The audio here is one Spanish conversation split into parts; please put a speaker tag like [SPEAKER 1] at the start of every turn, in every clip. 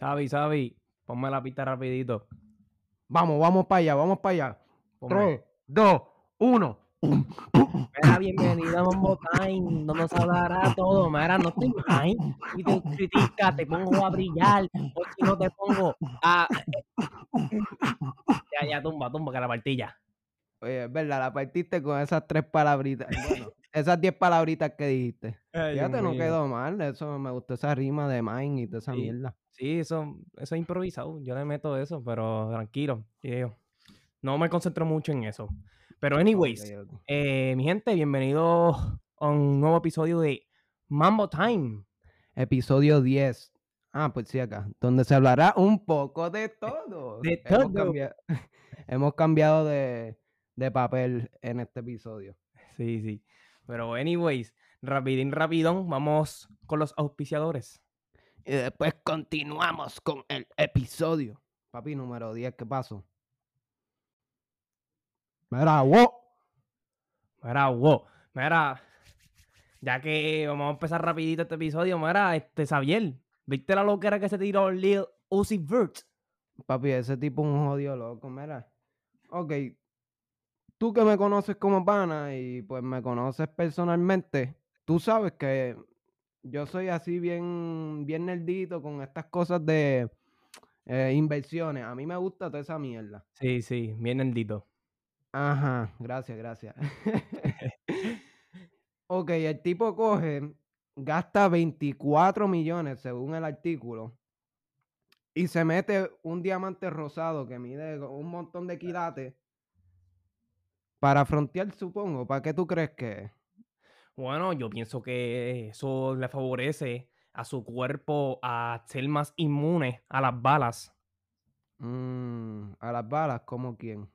[SPEAKER 1] Sabi, Sabi, ponme la pista rapidito.
[SPEAKER 2] Vamos, vamos para allá, vamos para allá.
[SPEAKER 1] Ponme.
[SPEAKER 2] 3, 2, 1.
[SPEAKER 1] Mira, bienvenido a Mambo Time, donde se hablará todo. Mira, no estoy mal. Si te criticas, te pongo a brillar. O si no, te pongo a. Ya, ya, tumba, tumba, que la partilla.
[SPEAKER 2] Oye, es verdad, la partiste con esas tres palabritas. Bueno, esas diez palabritas que dijiste. Fíjate, no quedó mal. Eso me gustó esa rima de mine y toda esa
[SPEAKER 1] Sí.
[SPEAKER 2] mierda.
[SPEAKER 1] Sí, eso, eso es improvisado. Yo le meto eso, pero tranquilo. yo, No me concentro mucho en eso. Pero, anyways, eh, mi gente, bienvenidos a un nuevo episodio de Mambo Time.
[SPEAKER 2] Episodio 10. Ah, pues sí, acá. Donde se hablará un poco de todo.
[SPEAKER 1] De
[SPEAKER 2] Hemos
[SPEAKER 1] todo.
[SPEAKER 2] cambia- Hemos cambiado de, de papel en este episodio.
[SPEAKER 1] Sí, sí. Pero, anyways, rapidín, rapidón, vamos con los auspiciadores.
[SPEAKER 2] Y después continuamos con el episodio. Papi, número 10, ¿qué pasó? Mira, wow.
[SPEAKER 1] Mira, wow. Mira, ya que vamos a empezar rapidito este episodio, mira, este, Xavier, ¿viste la loquera que se tiró Lil Uzi Vert?
[SPEAKER 2] Papi, ese tipo es un jodido loco, mira. Ok, tú que me conoces como pana y pues me conoces personalmente, tú sabes que yo soy así bien, bien nerdito con estas cosas de eh, inversiones. A mí me gusta toda esa mierda.
[SPEAKER 1] Sí, sí, bien nerdito.
[SPEAKER 2] Ajá, gracias, gracias. ok, el tipo coge, gasta 24 millones según el artículo y se mete un diamante rosado que mide un montón de quilates para frontear, supongo. ¿Para qué tú crees que es?
[SPEAKER 1] Bueno, yo pienso que eso le favorece a su cuerpo a ser más inmune a las balas.
[SPEAKER 2] Mm, a las balas, ¿como quién?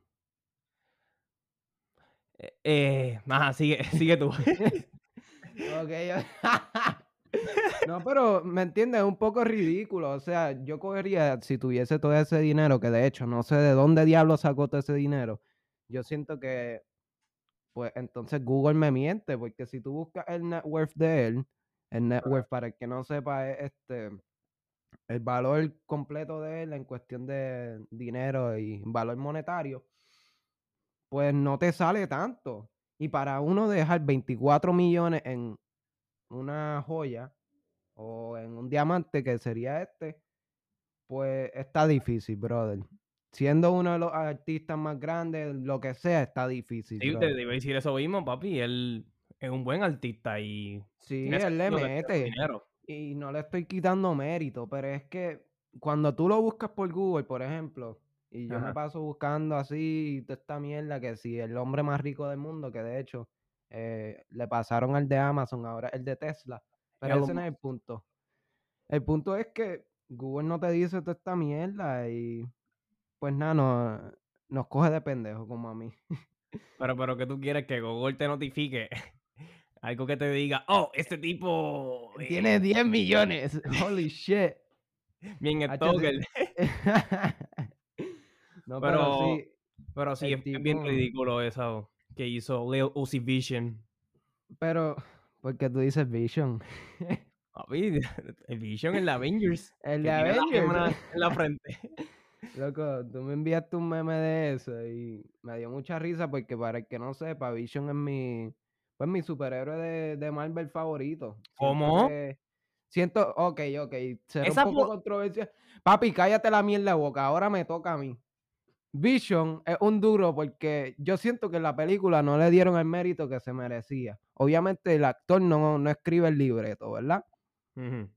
[SPEAKER 1] Eh, eh, ajá, sigue, sigue tú.
[SPEAKER 2] No, pero me entiendes, es un poco ridículo. O sea, yo cogería, si tuviese todo ese dinero, que de hecho no sé de dónde diablo sacó todo ese dinero, yo siento que, pues entonces Google me miente, porque si tú buscas el net worth de él, el net worth, para el que no sepa, es este, el valor completo de él en cuestión de dinero y valor monetario, pues no te sale tanto. Y para uno dejar 24 millones en una joya o en un diamante que sería este, pues está difícil, brother. Siendo uno de los artistas más grandes, lo que sea, está difícil.
[SPEAKER 1] Sí, te, iba a decir eso mismo, papi. Él es un buen artista y
[SPEAKER 2] Sí, él le mete. Y no le estoy quitando mérito, pero es que cuando tú lo buscas por Google, por ejemplo, y yo me paso buscando así toda esta mierda, que si el hombre más rico del mundo, que de hecho eh, le pasaron al de Amazon, ahora el de Tesla. Pero ese no es el punto. El punto es que Google no te dice toda esta mierda y pues nada, no- nos coge de pendejo como a mí.
[SPEAKER 1] Pero, pero que tú quieres que Google te notifique algo que te diga, oh, este tipo eh,
[SPEAKER 2] Tiene 10 millones. Holy shit.
[SPEAKER 1] bien stalker.
[SPEAKER 2] no, pero,
[SPEAKER 1] Pero-
[SPEAKER 2] sí.
[SPEAKER 1] Pero sí,
[SPEAKER 2] El
[SPEAKER 1] es, es bien
[SPEAKER 2] tipo-
[SPEAKER 1] ridículo eso que hizo Lil Uzi Vision.
[SPEAKER 2] Pero, porque tú dices Vision.
[SPEAKER 1] El Vision en la Avengers.
[SPEAKER 2] El de
[SPEAKER 1] la
[SPEAKER 2] Avengers.
[SPEAKER 1] en la frente.
[SPEAKER 2] Loco, tú me enviaste un meme de eso y me dio mucha risa porque para el que no sepa, Vision es mi, pues mi superhéroe de, de Marvel favorito. Siento
[SPEAKER 1] ¿Cómo?
[SPEAKER 2] que- Siento, ok, ok, será
[SPEAKER 1] Esa
[SPEAKER 2] un poco
[SPEAKER 1] po-
[SPEAKER 2] controversial. Papi, cállate la mierda de boca, ahora me toca a mí. Vision es un duro porque yo siento que en la película no le dieron el mérito que se merecía. Obviamente el actor no, no escribe el libreto, ¿verdad?
[SPEAKER 1] Ujú.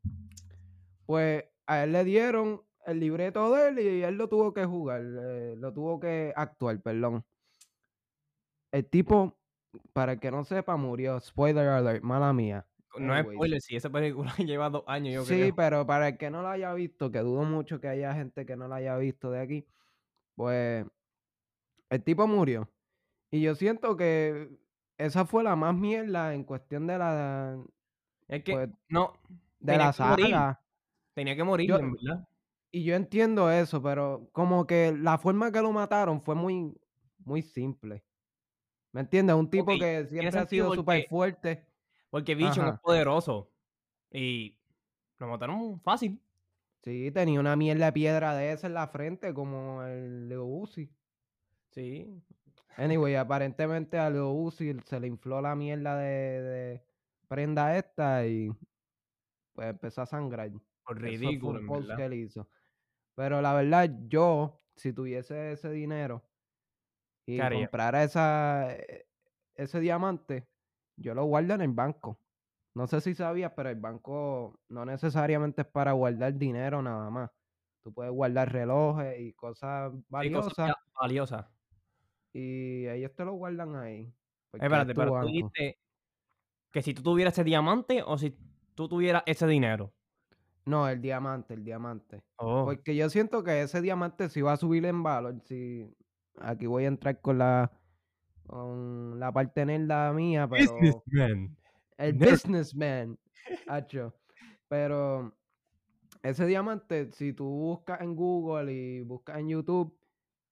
[SPEAKER 2] pues a él le dieron el libreto de él y él lo tuvo que jugar, eh, lo tuvo que actuar, perdón. El tipo, para el que no sepa, murió. Spoiler alert, mala mía.
[SPEAKER 1] No es spoiler, si esa película lleva dos años, yo
[SPEAKER 2] sí,
[SPEAKER 1] creo.
[SPEAKER 2] pero para el que no lo haya visto, que dudo mucho que haya gente que no lo haya visto de aquí, pues el tipo murió. Y yo siento que esa fue la más mierda en cuestión de la,
[SPEAKER 1] Es que,
[SPEAKER 2] pues,
[SPEAKER 1] no,
[SPEAKER 2] de la
[SPEAKER 1] morir.
[SPEAKER 2] saga.
[SPEAKER 1] tenía que morir,
[SPEAKER 2] Yo-
[SPEAKER 1] en verdad.
[SPEAKER 2] Y yo entiendo eso, pero como que la forma que lo mataron fue muy, muy simple. ¿Me entiendes? Un tipo que siempre ha sido súper fuerte.
[SPEAKER 1] Porque Vision es
[SPEAKER 2] Ajá.
[SPEAKER 1] poderoso. Y lo mataron fácil.
[SPEAKER 2] Sí, tenía una mierda de piedra de esa en la frente, como el Leo Uzi.
[SPEAKER 1] Sí.
[SPEAKER 2] Anyway, aparentemente a Leo Uzi se le infló la mierda de, de prenda esta y pues empezó a sangrar.
[SPEAKER 1] Por
[SPEAKER 2] Eso fue
[SPEAKER 1] ridículo,
[SPEAKER 2] un post que él hizo. Pero la verdad, yo, si tuviese ese dinero y comprara esa, eh, ese diamante, yo lo guardo en el banco. No sé si sabías, pero el banco no necesariamente es para guardar dinero nada más. Tú puedes guardar relojes y cosas
[SPEAKER 1] Sí, cosas
[SPEAKER 2] valiosas
[SPEAKER 1] valiosas.
[SPEAKER 2] y ellos te lo guardan ahí.
[SPEAKER 1] Espérate,
[SPEAKER 2] es
[SPEAKER 1] pero tú dijiste que si tú tuvieras ese diamante o si tú tuvieras ese dinero.
[SPEAKER 2] No, el diamante, el diamante.
[SPEAKER 1] Oh.
[SPEAKER 2] Porque yo siento que ese diamante sí va a subir en valor. Si aquí voy a entrar con la con la parte nerda mía, pero
[SPEAKER 1] Businessman.
[SPEAKER 2] el
[SPEAKER 1] Nerd.
[SPEAKER 2] businessman, hacho. Pero ese diamante, si tú buscas en Google y buscas en YouTube,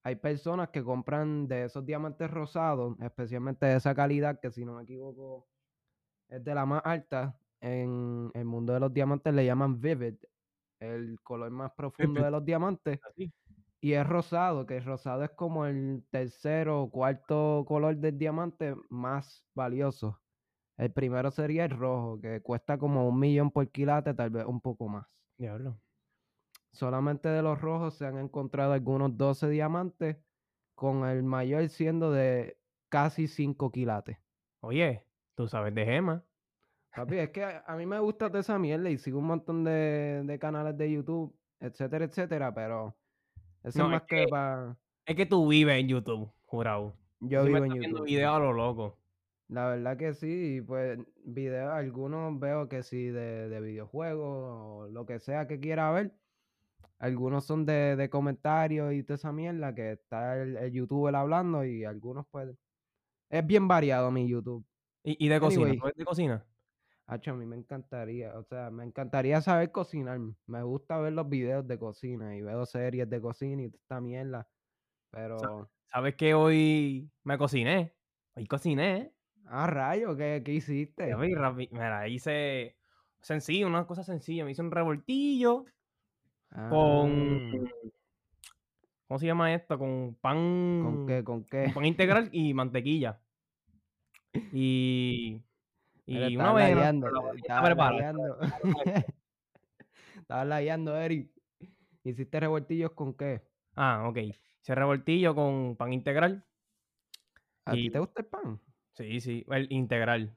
[SPEAKER 2] hay personas que compran de esos diamantes rosados, especialmente de esa calidad, que si no me equivoco es de la más alta. En el mundo de los diamantes le llaman vivid, el color más profundo
[SPEAKER 1] Vivid.
[SPEAKER 2] de los diamantes.
[SPEAKER 1] Así.
[SPEAKER 2] Y es rosado, que el rosado es como el tercero o cuarto color del diamante más valioso. El primero sería el rojo, que cuesta como un millón por quilate, tal vez un poco más.
[SPEAKER 1] Diablo.
[SPEAKER 2] Solamente de los rojos se han encontrado algunos 12 diamantes, con el mayor siendo de casi 5 quilates.
[SPEAKER 1] Oye, tú sabes de gema.
[SPEAKER 2] Papi, es que a, a mí me gusta toda esa mierda y sigo un montón de, de canales de YouTube, etcétera, etcétera, pero eso
[SPEAKER 1] No,
[SPEAKER 2] es
[SPEAKER 1] es
[SPEAKER 2] más que,
[SPEAKER 1] que-
[SPEAKER 2] para...
[SPEAKER 1] Es que tú vives en YouTube, jurado.
[SPEAKER 2] Yo vivo en YouTube.
[SPEAKER 1] videos a lo loco.
[SPEAKER 2] La verdad que sí, pues videos, algunos veo que sí de, de videojuegos o lo que sea que quiera ver. Algunos son de, de comentarios y toda esa mierda que está el, el youtuber hablando y algunos pues... Es bien variado mi YouTube.
[SPEAKER 1] Y, y de cocina.
[SPEAKER 2] Anyway.
[SPEAKER 1] ¿Tú ves de cocina?
[SPEAKER 2] Hacho, a mí me encantaría, o sea, me encantaría saber cocinar. Me gusta ver los videos de cocina y veo series de cocina y toda esta mierda. Pero,
[SPEAKER 1] ¿Sabes que hoy me cociné? Hoy cociné.
[SPEAKER 2] ah, rayo, ¿qué, qué hiciste?
[SPEAKER 1] Rapi- Mira, hice sencillo, una cosa sencilla. Me hice un revoltillo con.
[SPEAKER 2] Ah,
[SPEAKER 1] ¿Cómo se llama esto? Con pan.
[SPEAKER 2] ¿Con qué? ¿Con qué?
[SPEAKER 1] con pan integral y mantequilla. Y. Y una
[SPEAKER 2] estabas
[SPEAKER 1] avena.
[SPEAKER 2] lagueando,
[SPEAKER 1] pero la avena ya está
[SPEAKER 2] estabas
[SPEAKER 1] preparada.
[SPEAKER 2] lagueando. Estabas lagueando, Eri. ¿Hiciste revoltillos con qué?
[SPEAKER 1] Ah, ok. Hice revoltillo con pan integral.
[SPEAKER 2] ¿A ti te gusta el pan?
[SPEAKER 1] Sí, sí, el integral.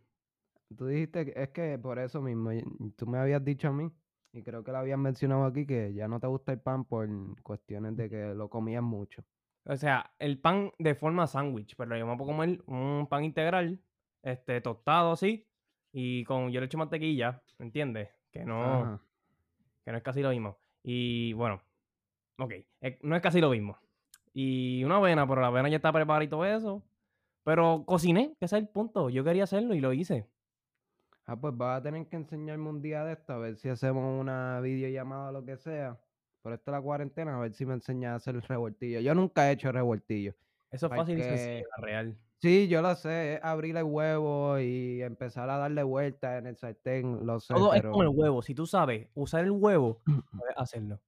[SPEAKER 2] Tú dijiste, que- es que por eso mismo, tú me habías dicho a mí, y creo que lo habías mencionado aquí, que ya no te gusta el pan por cuestiones de que lo comías mucho.
[SPEAKER 1] O sea, el pan de forma sándwich, pero yo me puedo comer un pan integral, este, tostado así, y con yo le echo mantequilla, ¿entiendes? Que no,
[SPEAKER 2] Ajá.
[SPEAKER 1] que no es casi lo mismo. Y bueno, ok, eh, no es casi lo mismo. Y una avena, pero la avena ya está preparada y todo eso. Pero cociné, que ese es el punto. Yo quería hacerlo y lo hice.
[SPEAKER 2] Ah, pues vas a tener que enseñarme un día de esto, a ver si hacemos una videollamada o lo que sea. Por esto la cuarentena, a ver si me enseñas a hacer el revoltillo. Yo nunca he hecho revoltillo.
[SPEAKER 1] Eso es fácil y sencillo, real.
[SPEAKER 2] Sí, yo lo sé, es abrir el huevo y empezar a darle vueltas en el sartén, lo sé,
[SPEAKER 1] Todo es con el huevo. Si tú sabes usar el huevo, puedes hacerlo.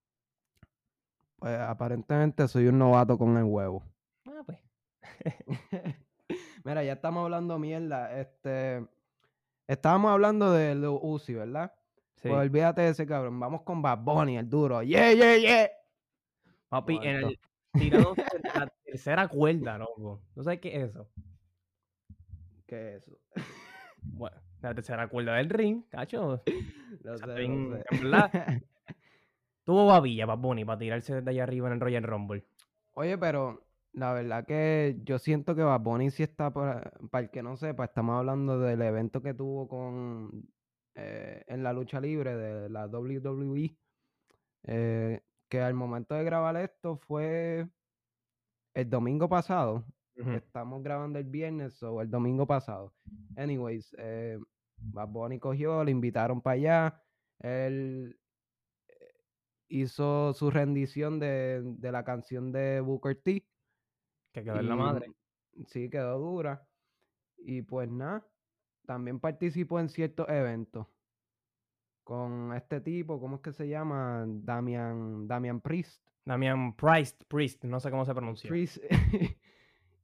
[SPEAKER 2] pues, aparentemente soy un novato con el huevo.
[SPEAKER 1] Ah, pues.
[SPEAKER 2] Mira, ya estamos hablando mierda. Este, estábamos hablando de Uzi, ¿verdad?
[SPEAKER 1] Sí.
[SPEAKER 2] Pues olvídate de ese cabrón. Vamos con Bad Bunny, el duro. Yeah, yeah, yeah.
[SPEAKER 1] Papi, en el tirado tercera cuerda, loco. ¿Tú sabes qué es eso?
[SPEAKER 2] ¿Qué es eso?
[SPEAKER 1] Bueno, la tercera cuerda del ring, cacho. Sea,
[SPEAKER 2] sé,
[SPEAKER 1] en-
[SPEAKER 2] lo sé.
[SPEAKER 1] en verdad. Tuvo babilla, Bunny, para tirarse desde allá arriba en el Royal Rumble.
[SPEAKER 2] Oye, pero la verdad que yo siento que Bad Bunny sí está, para, para el que no sepa, estamos hablando del evento que tuvo con eh, en la lucha libre de la WWE, eh, que al momento de grabar esto fue el domingo pasado. Estamos grabando el viernes o el domingo pasado. Anyways, eh, Bad Bunny cogió, le invitaron para allá. Él eh, hizo su rendición de, de la canción de Booker T.
[SPEAKER 1] Que quedó en la madre.
[SPEAKER 2] Sí, quedó dura. Y pues nada, también participó en ciertos eventos. con este tipo, ¿cómo es que se llama? Damian, Damian Priest.
[SPEAKER 1] Damian Priest, Priest, no sé cómo se pronuncia.
[SPEAKER 2] Priest.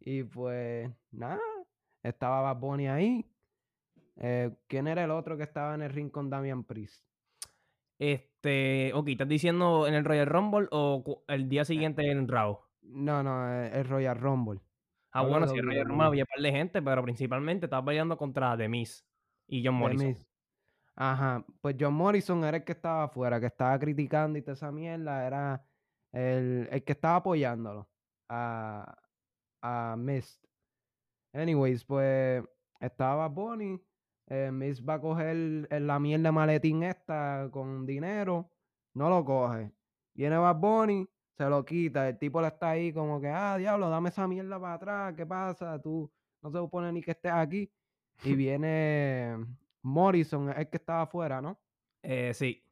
[SPEAKER 2] y pues, nada, estaba Bad Bunny ahí. Eh, ¿Quién era el otro que estaba en el ring con Damian Priest?
[SPEAKER 1] Este, ok, ¿estás diciendo en el Royal Rumble o el día siguiente en Raw?
[SPEAKER 2] No, no, eh, el Royal Rumble.
[SPEAKER 1] Ah, bueno, sí, el Royal. Rumble había un par de gente, pero principalmente estaba peleando contra The Miz y John Morrison.
[SPEAKER 2] Ajá, pues John Morrison era el que estaba afuera, que estaba criticando y toda esa mierda, era el, el que estaba apoyándolo a, a Mist. Anyways, pues estaba Bonnie, eh, Mist va a coger la mierda maletín esta con dinero, no lo coge. Viene Bad Bunny, se lo quita, el tipo le está ahí como que, ah, diablo, dame esa mierda para atrás, ¿qué pasa? Tú no se supone ni que estés aquí. Y viene Morrison, el que estaba afuera, ¿no?
[SPEAKER 1] Eh, sí.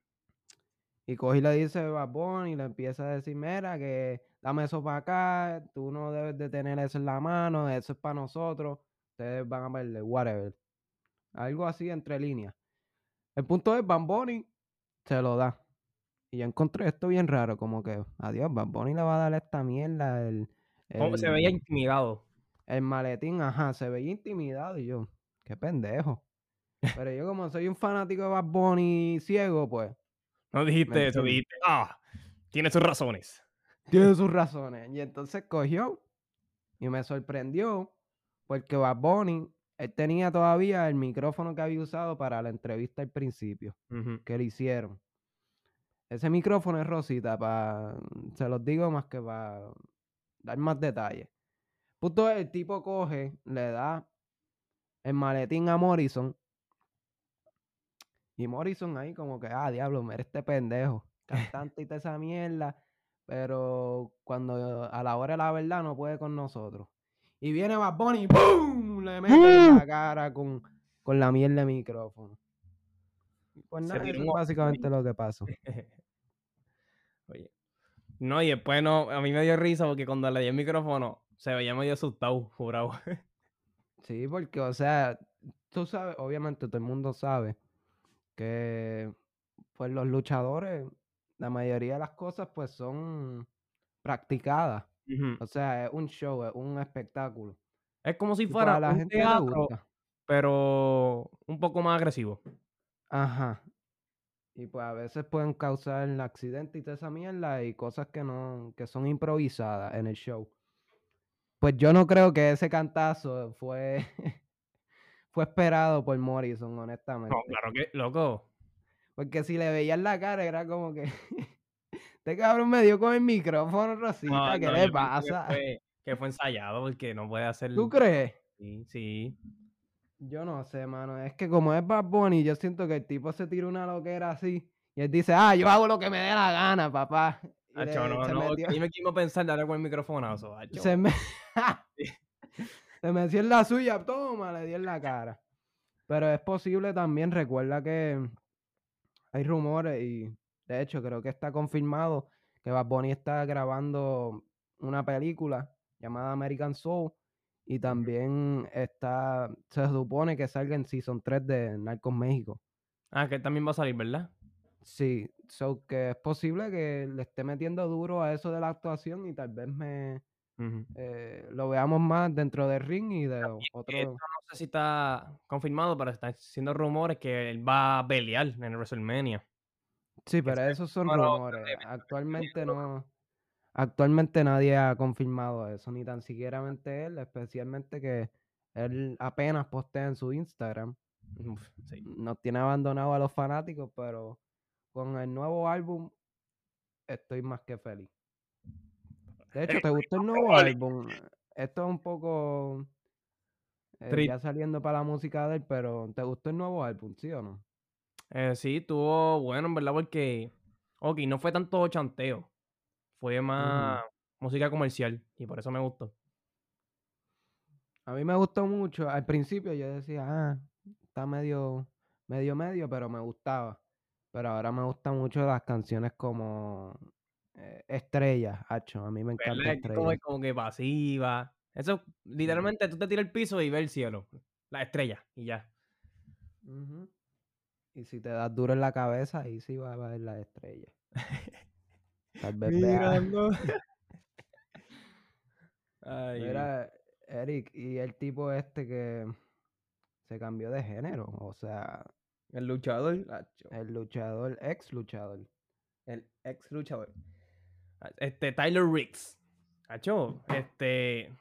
[SPEAKER 2] Y coge y le dice Bunny y le empieza a decir, mira, que dame eso para acá, tú no debes de tener eso en la mano, eso es para nosotros, ustedes van a perder, whatever. Algo así entre líneas. El punto es, Bad Bunny se lo da. Y yo encontré esto bien raro, como que, adiós, Bad Bunny le va a dar esta mierda, el,
[SPEAKER 1] Como Se veía
[SPEAKER 2] el-
[SPEAKER 1] intimidado.
[SPEAKER 2] el maletín, ajá, se veía intimidado y yo, qué pendejo. Pero yo como soy un fanático de Bad Bunny ciego, pues,
[SPEAKER 1] No dijiste
[SPEAKER 2] Me
[SPEAKER 1] eso, dijiste, ah, tiene sus razones.
[SPEAKER 2] tiene sus razones. Y entonces cogió y me sorprendió porque Bad Bunny, él tenía todavía el micrófono que había usado para la entrevista al principio, que le hicieron. Ese micrófono es rosita, para, se los digo más que para dar más detalles. Punto es, el tipo coge, le da el maletín a Morrison. Y Morrison ahí como que, ah, diablo, mira este pendejo. Cantante y toda esa mierda. Pero cuando a la hora de la verdad no puede con nosotros. Y viene Bad Bunny y ¡pum! Le mete en la cara con, con la mierda de micrófono. Y Pues nada, eso es básicamente lo que pasó.
[SPEAKER 1] Oye. No, y después no, a mí me dio risa porque cuando le di el micrófono se veía medio asustado, jurado.
[SPEAKER 2] Sí, porque, o sea, tú sabes, obviamente todo el mundo sabe que pues los luchadores, la mayoría de las cosas pues son practicadas. O sea, es un show, es un espectáculo.
[SPEAKER 1] Es como si fuera
[SPEAKER 2] la
[SPEAKER 1] un
[SPEAKER 2] gente
[SPEAKER 1] teatro, pero un poco más agresivo.
[SPEAKER 2] Ajá. Y pues a veces pueden causar accidentes y toda esa mierda y cosas que no, que son improvisadas en el show. Pues yo no creo que ese cantazo fue, fue esperado por Morrison, honestamente.
[SPEAKER 1] No, claro que, loco.
[SPEAKER 2] Porque si le veías la cara era como que este cabrón me dio con el micrófono, Rosita,
[SPEAKER 1] No,
[SPEAKER 2] ¿qué
[SPEAKER 1] no,
[SPEAKER 2] le
[SPEAKER 1] que
[SPEAKER 2] pasa?
[SPEAKER 1] fue, que fue ensayado porque no puede hacer.
[SPEAKER 2] ¿Tú crees?
[SPEAKER 1] Sí, sí.
[SPEAKER 2] Yo no sé, mano. Es que como es Bad Bunny, yo siento que el tipo se tira una loquera así y él dice, ah, yo hago lo que me dé la gana, papá. Y
[SPEAKER 1] Hacho,
[SPEAKER 2] le-
[SPEAKER 1] no, no.
[SPEAKER 2] metió-
[SPEAKER 1] Dime quién iba a pensar darle con el microfonazo. hacho.
[SPEAKER 2] se, me... se metió en la suya, toma, le dio en la cara. Pero es posible también, recuerda que hay rumores y de hecho creo que está confirmado que Bad Bunny está grabando una película llamada American Soul y también está, se supone que salga en Season 3 de Narcos México.
[SPEAKER 1] Ah, que él también va a salir, ¿verdad?
[SPEAKER 2] Sí, so que es posible que le esté metiendo duro a eso de la actuación y tal vez me Eh, lo veamos más dentro del ring y de otro.
[SPEAKER 1] no sé si está confirmado, pero están siendo rumores que él va a pelear en WrestleMania.
[SPEAKER 2] Sí, pero esos son rumores. Actualmente no. Actualmente nadie ha confirmado eso, ni tan siquiera él, especialmente que él apenas postea en su Instagram.
[SPEAKER 1] Uf, sí.
[SPEAKER 2] Nos tiene abandonado a los fanáticos, pero con el nuevo álbum estoy más que feliz. De hecho, ¿te gustó el nuevo álbum? Esto es un poco eh, ya saliendo para la música de él, pero ¿te gustó el nuevo álbum, sí o no?
[SPEAKER 1] Eh, sí, estuvo bueno, en verdad, porque. Ok, no fue tanto chanteo. Fue más música comercial. Y por eso me gustó.
[SPEAKER 2] A mí me gustó mucho. Al principio yo decía, ah, está medio, medio, medio, pero me gustaba. Pero ahora me gustan mucho las canciones como eh, Estrellas, hacho. A mí me encanta.
[SPEAKER 1] Que como, como que pasiva. Eso, literalmente, tú te tiras el piso y ves el cielo. Las estrellas y ya.
[SPEAKER 2] Y si te das duro en la cabeza, ahí sí va a ver la estrella. Tal vez
[SPEAKER 1] Mirando. Ay,
[SPEAKER 2] Mira, Eric, y el tipo este que se cambió de género, o sea,
[SPEAKER 1] el luchador,
[SPEAKER 2] el luchador, ex luchador.
[SPEAKER 1] el ex luchador. Ah, Este, Tyler Riggs. Acho, este.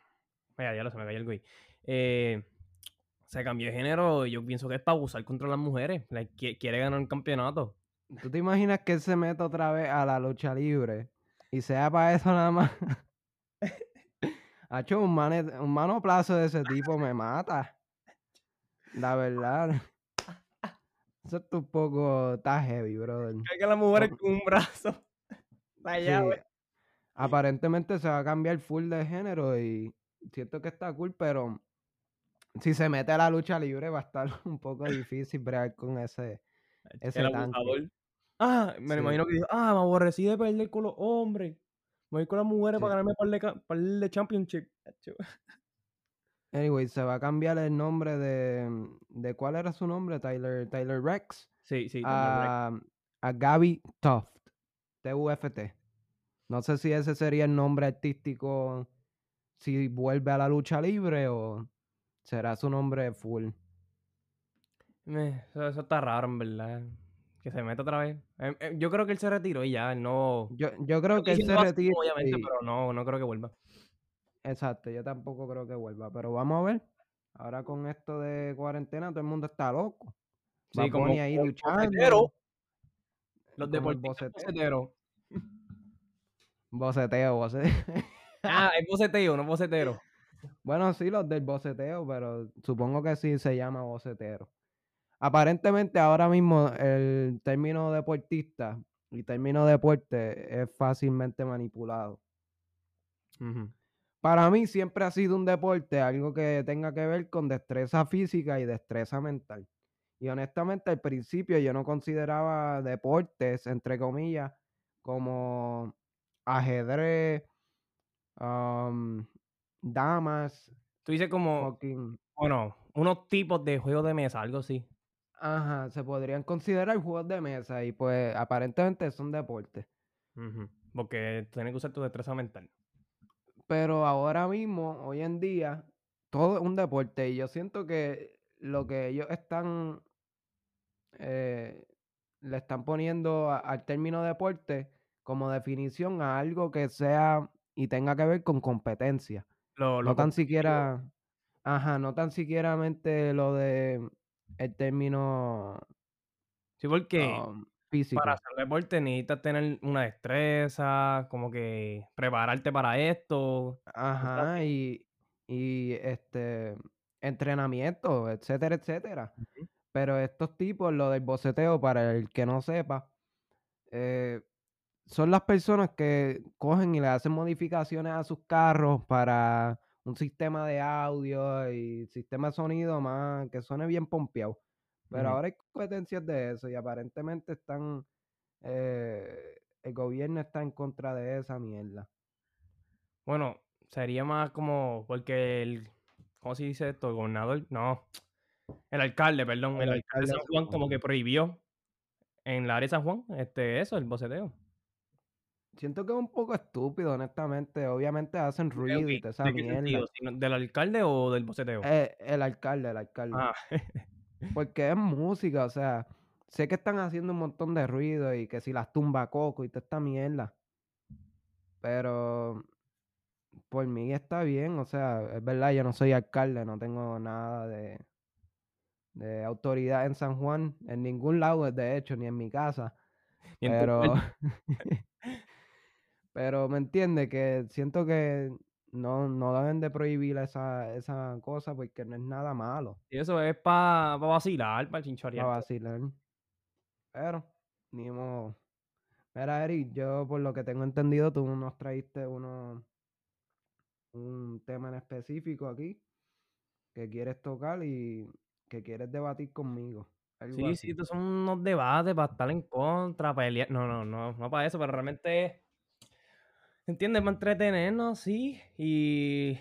[SPEAKER 1] Mira, ya lo se me cayó el güey. Eh, se cambió de género. y Yo pienso que es para abusar contra las mujeres. like, quiere ganar un campeonato.
[SPEAKER 2] ¿Tú te imaginas que él se meta otra vez a la lucha libre y sea para eso nada más? Hacho, un, mane- un manoplazo de ese tipo me mata. La verdad. Eso está un poco, está heavy, brother.
[SPEAKER 1] Carga a las mujeres con un brazo. La
[SPEAKER 2] Sí,
[SPEAKER 1] llave.
[SPEAKER 2] Aparentemente se va a cambiar full de género y siento que está cool, pero si se mete a la lucha libre va a estar un poco difícil bregar con ese. ese
[SPEAKER 1] el abusador. Ah, me
[SPEAKER 2] Sí.
[SPEAKER 1] imagino que dijo, ah, me aborrecí de perder con los hombres. Me voy con las mujeres
[SPEAKER 2] Sí.
[SPEAKER 1] para ganarme par de, ca- par de championship.
[SPEAKER 2] Anyway, se va a cambiar el nombre de. de ¿Cuál era su nombre? Tyler, Tyler Rex.
[SPEAKER 1] Sí, sí, Tyler
[SPEAKER 2] a, a Gaby Tuft. T-U-F-T. No sé si ese sería el nombre artístico si vuelve a la lucha libre o será su nombre full.
[SPEAKER 1] Eso, eso está raro, en verdad. Que se meta otra vez. Em, em, yo creo que él se retiró y ya, no.
[SPEAKER 2] Yo, yo creo que él se
[SPEAKER 1] así,
[SPEAKER 2] retira.
[SPEAKER 1] Obviamente,
[SPEAKER 2] y-
[SPEAKER 1] pero no, no creo que vuelva.
[SPEAKER 2] Exacto, yo tampoco creo que vuelva. Pero vamos a ver. Ahora con esto de cuarentena, todo el mundo está loco.
[SPEAKER 1] Sí,
[SPEAKER 2] Bad
[SPEAKER 1] como
[SPEAKER 2] ahí luchando.
[SPEAKER 1] bocetero, Los deportistas boceteros.
[SPEAKER 2] Boceteo, boceteo.
[SPEAKER 1] Ah, es boceteo, no bocetero.
[SPEAKER 2] Bueno, sí, los del boceteo, pero supongo que sí se llama bocetero. Aparentemente ahora mismo el término deportista y término deporte es fácilmente manipulado. Para mí siempre ha sido un deporte, algo que tenga que ver con destreza física y destreza mental. Y honestamente al principio yo no consideraba deportes, entre comillas, como ajedrez, am, damas,
[SPEAKER 1] Tú dices como,
[SPEAKER 2] fucking...
[SPEAKER 1] bueno, unos tipos de juegos de mesa, algo así.
[SPEAKER 2] Ajá, se podrían considerar juegos de mesa y pues aparentemente son deportes.
[SPEAKER 1] Porque tienes que usar tu destreza mental.
[SPEAKER 2] Pero ahora mismo, hoy en día, todo es un deporte y yo siento que lo que ellos están, eh, le están poniendo a- al término deporte como definición a algo que sea y tenga que ver con competencia.
[SPEAKER 1] Lo, lo
[SPEAKER 2] No tan siquiera, ajá, no tan siquiera mente lo de el término
[SPEAKER 1] Sí, porque
[SPEAKER 2] um, físico.
[SPEAKER 1] para hacer deporte necesitas tener una destreza, como que prepararte para esto.
[SPEAKER 2] Ajá, y, y este entrenamiento, etcétera, etcétera. Pero estos tipos, lo del boceteo, para el que no sepa, eh, son las personas que cogen y le hacen modificaciones a sus carros para un sistema de audio y sistema de sonido más que suene bien pompeado. Pero ahora hay competencias de eso y aparentemente están, eh, el gobierno está en contra de esa mierda.
[SPEAKER 1] Bueno, sería más como porque el, ¿cómo se dice esto? El gobernador, no, el alcalde, perdón, el,
[SPEAKER 2] El
[SPEAKER 1] alcalde de
[SPEAKER 2] alcalde
[SPEAKER 1] San
[SPEAKER 2] de San
[SPEAKER 1] Juan
[SPEAKER 2] Juan.
[SPEAKER 1] como que prohibió en la área de San Juan, este, eso, el boceteo.
[SPEAKER 2] Siento que es un poco estúpido, honestamente. Obviamente hacen ruido y toda esa
[SPEAKER 1] ¿De
[SPEAKER 2] mierda.
[SPEAKER 1] ¿Del alcalde o del boceteo?
[SPEAKER 2] Eh, el alcalde, el alcalde.
[SPEAKER 1] Ah,
[SPEAKER 2] Porque es música, o sea, sé que están haciendo un montón de ruido y que si las tumba coco y toda esta mierda. Pero por mí está bien, o sea, es verdad, yo no soy alcalde, no tengo nada de, de autoridad en San Juan, en ningún lado, de hecho, ni en mi casa. Pero. pero me entiende que siento que no, no deben de prohibir esa, esa cosa porque no es nada malo
[SPEAKER 1] Y eso es para vacilar, para
[SPEAKER 2] para
[SPEAKER 1] chinchorear.
[SPEAKER 2] vacilar. Pero, ni modo. Mira, Eric, yo por lo que tengo entendido, tú nos traíste uno, un tema en específico aquí que quieres tocar y que quieres debatir conmigo.
[SPEAKER 1] Sí, sí, estos son unos debates para estar en contra, pelear. No, no, no, no para eso, pero realmente, ¿entiendes? Para entretenernos, sí, y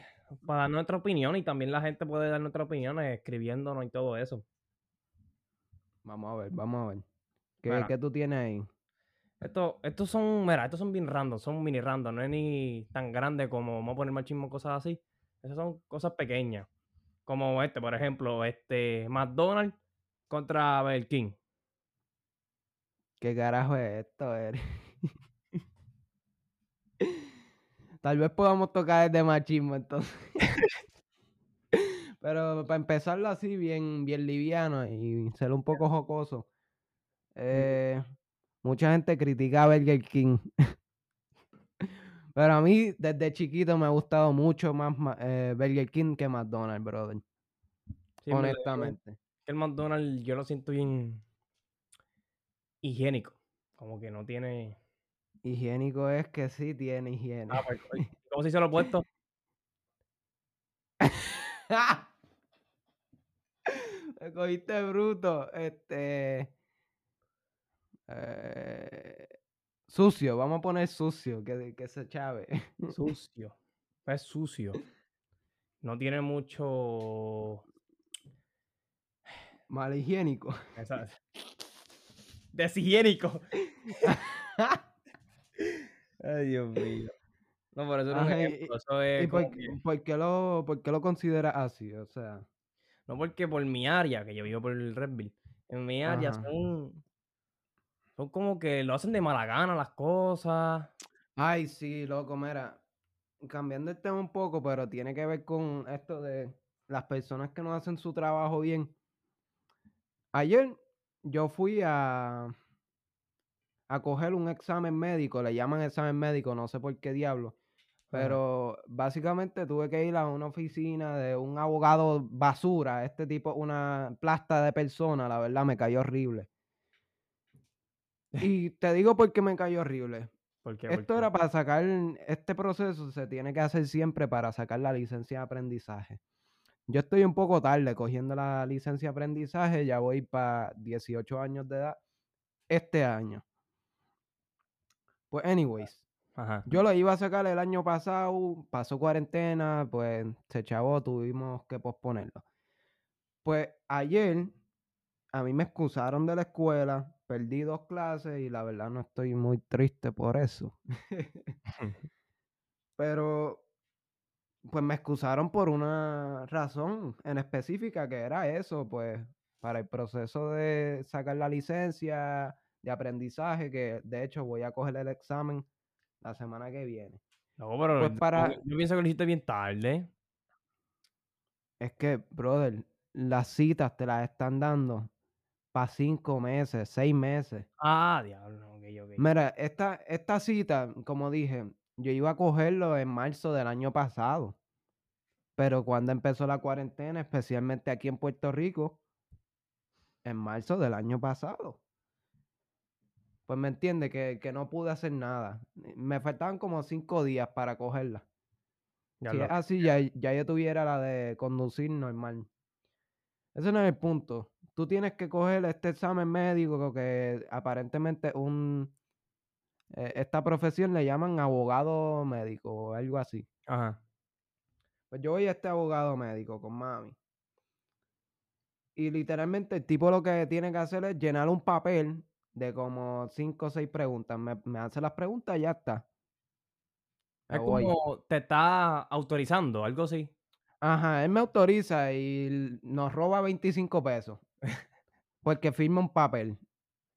[SPEAKER 1] para dar nuestra opinión, y también la gente puede dar nuestra opinión escribiéndonos y todo eso.
[SPEAKER 2] Vamos a ver, vamos a ver. ¿Qué,
[SPEAKER 1] Mira.
[SPEAKER 2] qué tú tienes ahí?
[SPEAKER 1] Estos, estos son, mira, estos son bien random, son mini random, no es ni tan grande como vamos a poner machismo, cosas así. Esas son cosas pequeñas. Como este, por ejemplo, este McDonald's contra Burger King.
[SPEAKER 2] ¿Qué carajo es esto, Eri? Tal vez podamos tocar el de machismo entonces. Pero para empezarlo así, bien, bien liviano y ser un poco jocoso. eh, mucha gente critica a Burger King. Pero a mí, desde chiquito, me ha gustado mucho más eh, Burger King que McDonald's, brother.
[SPEAKER 1] Sí,
[SPEAKER 2] honestamente.
[SPEAKER 1] el McDonald's yo lo siento bien higiénico. Como que no tiene.
[SPEAKER 2] Higiénico es que sí tiene higiene.
[SPEAKER 1] Ah, pues, oye, ¿Cómo se hizo lo opuesto?
[SPEAKER 2] Me cogiste bruto. Este. eh, sucio, vamos a poner sucio, que, que se chave.
[SPEAKER 1] Sucio. Es sucio. No tiene mucho.
[SPEAKER 2] Mal higiénico.
[SPEAKER 1] Deshigiénico. Ay, Dios mío. No, pero eso no es
[SPEAKER 2] Ajá,
[SPEAKER 1] ejemplo. Eso es
[SPEAKER 2] ¿Y por,
[SPEAKER 1] que-
[SPEAKER 2] por qué lo, por qué lo consideras así? O sea,
[SPEAKER 1] No porque por mi área, que yo vivo por el Redville, en mi área
[SPEAKER 2] Ajá.
[SPEAKER 1] son. Son como que lo hacen de mala gana las cosas.
[SPEAKER 2] ay, sí, loco, mira. Cambiando el tema un poco, pero tiene que ver con esto de las personas que no hacen su trabajo bien. Ayer yo fui a, a coger un examen médico, le llaman examen médico, no sé por qué diablo, pero básicamente tuve que ir a una oficina de un abogado basura, este tipo, una plasta de persona, la verdad me cayó horrible. Y te digo por qué me cayó horrible.
[SPEAKER 1] Porque,
[SPEAKER 2] Esto era para sacar, este proceso se tiene que hacer siempre para sacar la licencia de aprendizaje. Yo estoy un poco tarde cogiendo la licencia de aprendizaje, ya voy para 18 años de edad este año. Pues anyways,
[SPEAKER 1] Ajá.
[SPEAKER 2] yo lo iba a sacar el año pasado, pasó cuarentena, pues se chavó, tuvimos que posponerlo. Pues ayer a mí me excusaron de la escuela, perdí dos clases y la verdad no estoy muy triste por eso. Pero pues me excusaron por una razón en específica que era eso, pues para el proceso de sacar la licencia de aprendizaje, que de hecho voy a coger el examen la semana que viene.
[SPEAKER 1] No, pero
[SPEAKER 2] Pues
[SPEAKER 1] yo-
[SPEAKER 2] para-
[SPEAKER 1] yo pienso que lo hiciste bien tarde.
[SPEAKER 2] Es que, brother, las citas te las están dando para cinco meses, seis meses.
[SPEAKER 1] Ah, diablo, ok, ok.
[SPEAKER 2] Mira, esta, esta cita, como dije, yo iba a cogerlo en marzo del año pasado. Pero cuando empezó la cuarentena, especialmente aquí en Puerto Rico, en marzo del año pasado. Pues me entiende que, que no pude hacer nada. Me faltaban como cinco días para cogerla.
[SPEAKER 1] Ya
[SPEAKER 2] Si
[SPEAKER 1] lo-
[SPEAKER 2] es así, ya, ya yo tuviera la de conducir normal. Ese no es el punto. Tú tienes que coger este examen médico que aparentemente un eh, esta profesión le llaman abogado médico o algo así.
[SPEAKER 1] Ajá.
[SPEAKER 2] Pues yo voy a este abogado médico con mami. Y literalmente el tipo lo que tiene que hacer es llenar un papel de como cinco o seis preguntas. Me, me hace las preguntas y ya está.
[SPEAKER 1] Es como te está autorizando, algo así.
[SPEAKER 2] Ajá, él me autoriza y nos roba 25 pesos. Porque firma un papel.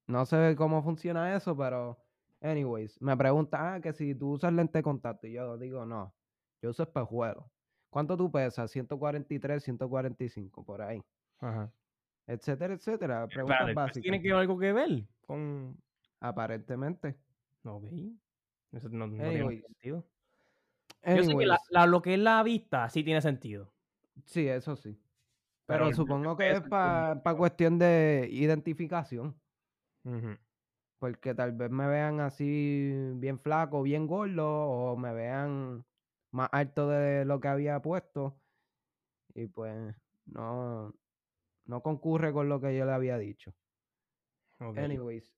[SPEAKER 2] No sé cómo funciona eso, pero anyways, me pregunta, ah, que si tú usas lente de contacto. Y yo digo, no, yo uso espejuelos. ¿Cuánto tú pesas? 143, 145, por ahí.
[SPEAKER 1] Ajá.
[SPEAKER 2] Etcétera, etcétera. Preguntas
[SPEAKER 1] Espérate, ¿eso
[SPEAKER 2] básicas.
[SPEAKER 1] ¿tiene que algo que ver con...?
[SPEAKER 2] Aparentemente.
[SPEAKER 1] Ok. Eso no, no tiene
[SPEAKER 2] Anyways.
[SPEAKER 1] sentido. Yo sé que la- lo que es la vista sí tiene sentido.
[SPEAKER 2] sí, eso sí.
[SPEAKER 1] Pero
[SPEAKER 2] supongo que es
[SPEAKER 1] es
[SPEAKER 2] para
[SPEAKER 1] como-
[SPEAKER 2] cuestión de identificación. Porque tal vez me vean así bien flaco, bien gordo, o me vean más alto de lo que había puesto. Y pues no, no concurre con lo que yo le había dicho. Anyways,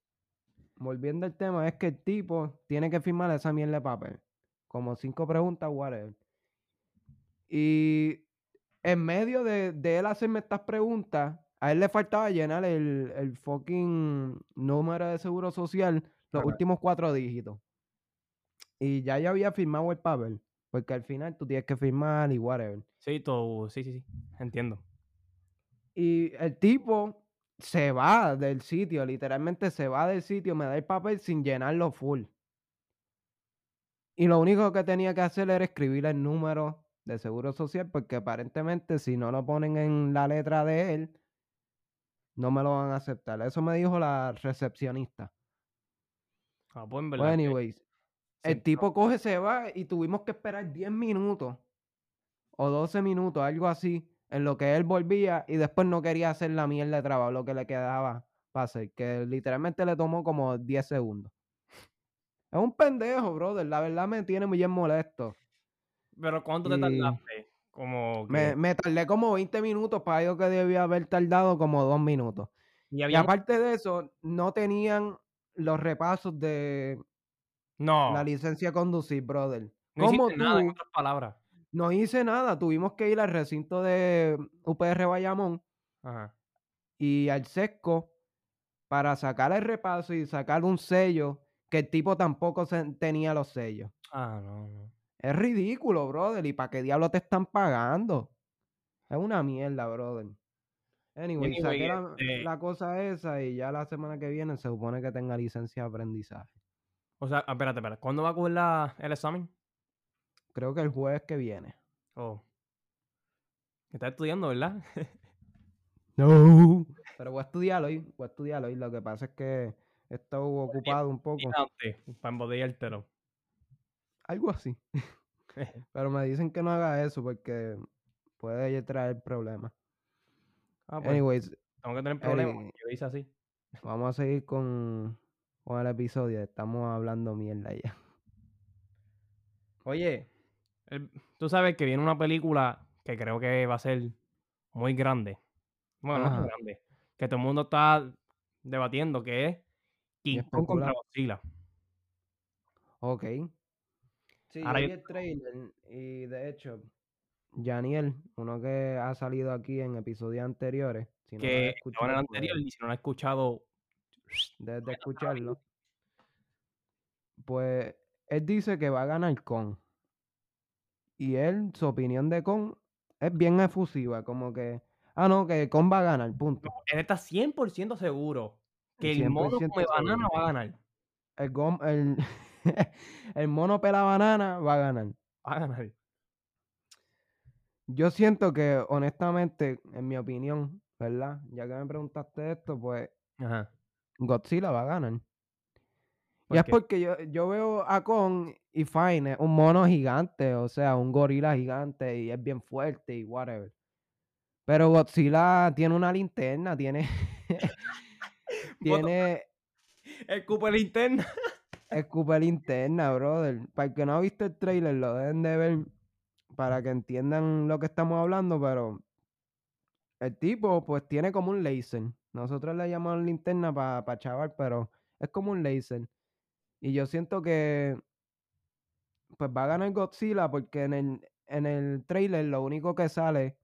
[SPEAKER 2] volviendo al tema, es que el tipo tiene que firmar esa mierda de papel. Como cinco preguntas, whatever. Y en medio de, de él hacerme estas preguntas, A él le faltaba llenar el, el fucking número de seguro social, los últimos cuatro dígitos. Y ya yo había firmado el papel. Porque al final tú tienes que firmar y whatever.
[SPEAKER 1] Sí, todo, sí, sí, sí. Entiendo.
[SPEAKER 2] Y el tipo se va del sitio, literalmente se va del sitio, me da el papel sin llenarlo full. Y lo único que tenía que hacer era escribir el número de seguro social, porque aparentemente si no lo ponen en la letra de él, no me lo van a aceptar. Eso me dijo la recepcionista.
[SPEAKER 1] Ah, pues en verdad.
[SPEAKER 2] anyways, el tipo coge, se va y tuvimos que esperar 10 minutos o 12 minutos, algo así, en lo que él volvía y después no quería hacer la mierda de trabajo, lo que le quedaba para hacer, que literalmente le tomó como 10 segundos. Es un pendejo, brother, la verdad me tiene muy bien molesto.
[SPEAKER 1] Pero ¿cuánto te tardaste? Como que...
[SPEAKER 2] Me, me tardé como 20 minutos para algo que debía haber tardado como 2 minutos.
[SPEAKER 1] y
[SPEAKER 2] aparte de eso, no tenían los repasos de
[SPEAKER 1] No,
[SPEAKER 2] la licencia de conducir, brother.
[SPEAKER 1] no
[SPEAKER 2] ¿Cómo
[SPEAKER 1] nada, en otras palabras.
[SPEAKER 2] No hice nada, tuvimos que ir al recinto de UPR Bayamón
[SPEAKER 1] Ajá.
[SPEAKER 2] y al sesco para sacar el repaso y sacar un sello que el tipo tampoco tenía los sellos.
[SPEAKER 1] Ah, no, no.
[SPEAKER 2] Es ridículo, brother. ¿Y para qué diablo te están pagando? Es una mierda, brother. Anyway,
[SPEAKER 1] Anyway,
[SPEAKER 2] saqué la,
[SPEAKER 1] este-
[SPEAKER 2] la cosa esa y ya la semana que viene se supone que tenga licencia de aprendizaje.
[SPEAKER 1] O sea, ah, espérate, espérate. ¿Cuándo va a coger la, el examen?
[SPEAKER 2] Creo que el jueves que viene.
[SPEAKER 1] Oh. Estás estudiando, ¿verdad?
[SPEAKER 2] No. Pero voy a estudiarlo hoy. Voy a estudiarlo hoy. Lo que pasa es que he estado ocupado un poco.
[SPEAKER 1] para embotellártelo.
[SPEAKER 2] Algo así. Pero me dicen que no haga eso porque puede traer problemas.
[SPEAKER 1] Ah, pues,
[SPEAKER 2] Anyways,
[SPEAKER 1] tengo que tener problemas.
[SPEAKER 2] Eri-
[SPEAKER 1] Yo hice así.
[SPEAKER 2] vamos a seguir con, con el episodio. Estamos hablando mierda ya.
[SPEAKER 1] Oye, tú sabes que viene una película que creo que va a ser muy grande. Bueno, no grande. Que todo el mundo está debatiendo que es King Kong contra Godzilla.
[SPEAKER 2] Ok. Sí,
[SPEAKER 1] Ahora
[SPEAKER 2] yo vi el trailer y de hecho, Janiel, uno que ha salido aquí en episodios anteriores, si no
[SPEAKER 1] Que en el
[SPEAKER 2] escuchado,
[SPEAKER 1] anterior
[SPEAKER 2] pues,
[SPEAKER 1] y si no lo has escuchado,
[SPEAKER 2] debes de escucharlo. Pues él dice que va a ganar Kong. Y él, su opinión de Kong es bien efusiva, como que, ah, no, que Kong va a ganar, punto.
[SPEAKER 1] él está 100% seguro que el mono
[SPEAKER 2] 100%
[SPEAKER 1] come banana va a ganar.
[SPEAKER 2] El, gom- el, el mono pela banana va a ganar.
[SPEAKER 1] Va a ganar.
[SPEAKER 2] Yo siento que, honestamente, en mi opinión, ¿verdad? Ya que me preguntaste esto, pues
[SPEAKER 1] Ajá.
[SPEAKER 2] Godzilla va a ganar.
[SPEAKER 1] ¿Por
[SPEAKER 2] Y es
[SPEAKER 1] qué?
[SPEAKER 2] porque yo, yo veo a Kong y Fine, un mono gigante, o sea, un gorila gigante y es bien fuerte y whatever. Pero Godzilla tiene una linterna, tiene. tiene
[SPEAKER 1] Escupe linterna.
[SPEAKER 2] escupe linterna, brother. Para el que no ha visto el trailer, lo deben de ver para que entiendan lo que estamos hablando, pero el tipo, pues, tiene como un laser. Nosotros le llamamos linterna para chaval, pero es como un laser. Y yo siento que pues va a ganar Godzilla porque en el, en el trailer lo único que sale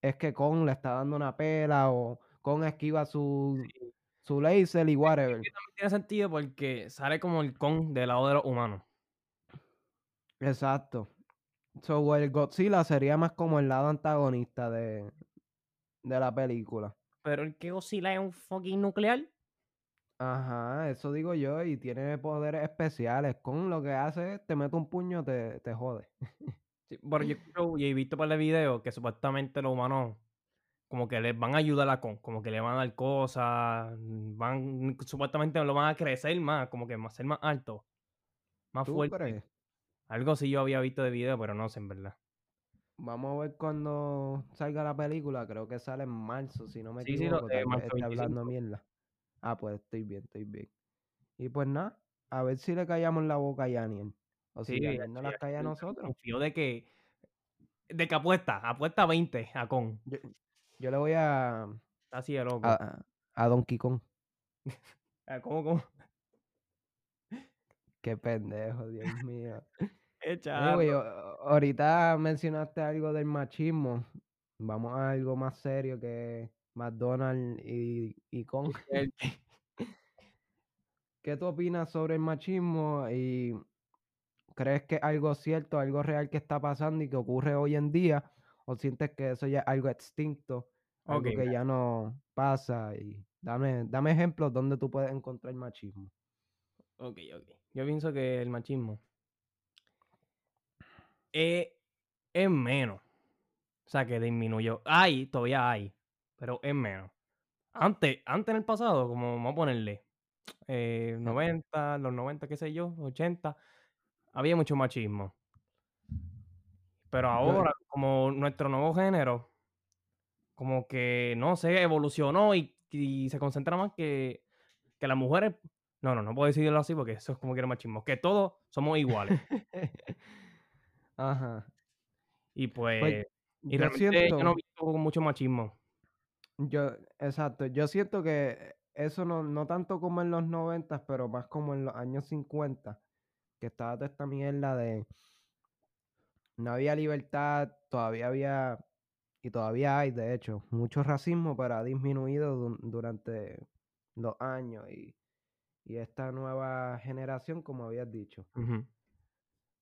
[SPEAKER 2] es que Kong le está dando una pela o Kong esquiva su, su laser y whatever.
[SPEAKER 1] También tiene sentido porque sale como el con del lado de los humanos.
[SPEAKER 2] Exacto. So, el Godzilla sería más como el lado antagonista de, de la película.
[SPEAKER 1] Pero el que Godzilla es un fucking nuclear.
[SPEAKER 2] Ajá, eso digo yo, y tiene poderes especiales. Con lo que hace es, te mete un puño, te, te jode.
[SPEAKER 1] Sí, pero yo creo, y he visto para el video que supuestamente los humanos como que les van a ayudar a con, como que le van a dar cosas, van, supuestamente lo van a crecer más, como que más ser más alto, más
[SPEAKER 2] ¿Tú
[SPEAKER 1] fuerte.
[SPEAKER 2] crees?
[SPEAKER 1] Algo así yo había visto de video, pero no sé en verdad.
[SPEAKER 2] Vamos a ver cuando salga la película. Creo que sale en marzo, si no me
[SPEAKER 1] Sí, sí, lo
[SPEAKER 2] equivoco. tal vez
[SPEAKER 1] marzo
[SPEAKER 2] hablando
[SPEAKER 1] 25.
[SPEAKER 2] mierda. Ah, pues estoy bien, estoy bien. Y pues nada, a ver si le callamos la boca a Yaniel. O si
[SPEAKER 1] Sí,
[SPEAKER 2] Yaniel no
[SPEAKER 1] sí, yo-
[SPEAKER 2] calla a nosotros.
[SPEAKER 1] Confío de que, de que apuesta, apuesta 20 a con.
[SPEAKER 2] Yo, yo le voy a,
[SPEAKER 1] así de loco.
[SPEAKER 2] a, a Donkey Kong.
[SPEAKER 1] Ah, ¿Cómo, cómo?
[SPEAKER 2] Qué pendejo, Dios mío.
[SPEAKER 1] Echa.
[SPEAKER 2] Anyway, o- ahorita mencionaste algo del machismo. Vamos a algo más serio que McDonald's y, y con. ¿Qué tú opinas sobre el machismo y crees que es algo cierto, algo real que está pasando y que ocurre hoy en día? ¿O sientes que eso ya es algo extinto, algo que ya no pasa? Y dame, dame ejemplos donde tú puedes encontrar machismo.
[SPEAKER 1] Ok, ok. Yo pienso que el machismo es, es menos. O sea, que disminuyó. Hay, todavía hay, pero es menos. Antes, antes en el pasado, como vamos a ponerle, eh, 90, los 90, qué sé yo, 80, había mucho machismo. Pero ahora, como nuestro nuevo género, como que, no sé, evolucionó y, y se concentra más que, que las mujeres... No, no, no puedo decirlo así porque eso es como que era machismo. Que todos somos iguales.
[SPEAKER 2] Ajá.
[SPEAKER 1] Y
[SPEAKER 2] Pues
[SPEAKER 1] pues... Y
[SPEAKER 2] yo
[SPEAKER 1] realmente yo no
[SPEAKER 2] siento,
[SPEAKER 1] he visto mucho machismo.
[SPEAKER 2] Yo, exacto, yo siento que eso no, no tanto como en los 90, pero más como en los años 50, que estaba toda esta mierda de no había libertad, todavía había, y todavía hay, de hecho, mucho racismo, pero ha disminuido du- durante los años y, y esta nueva generación, como habías dicho.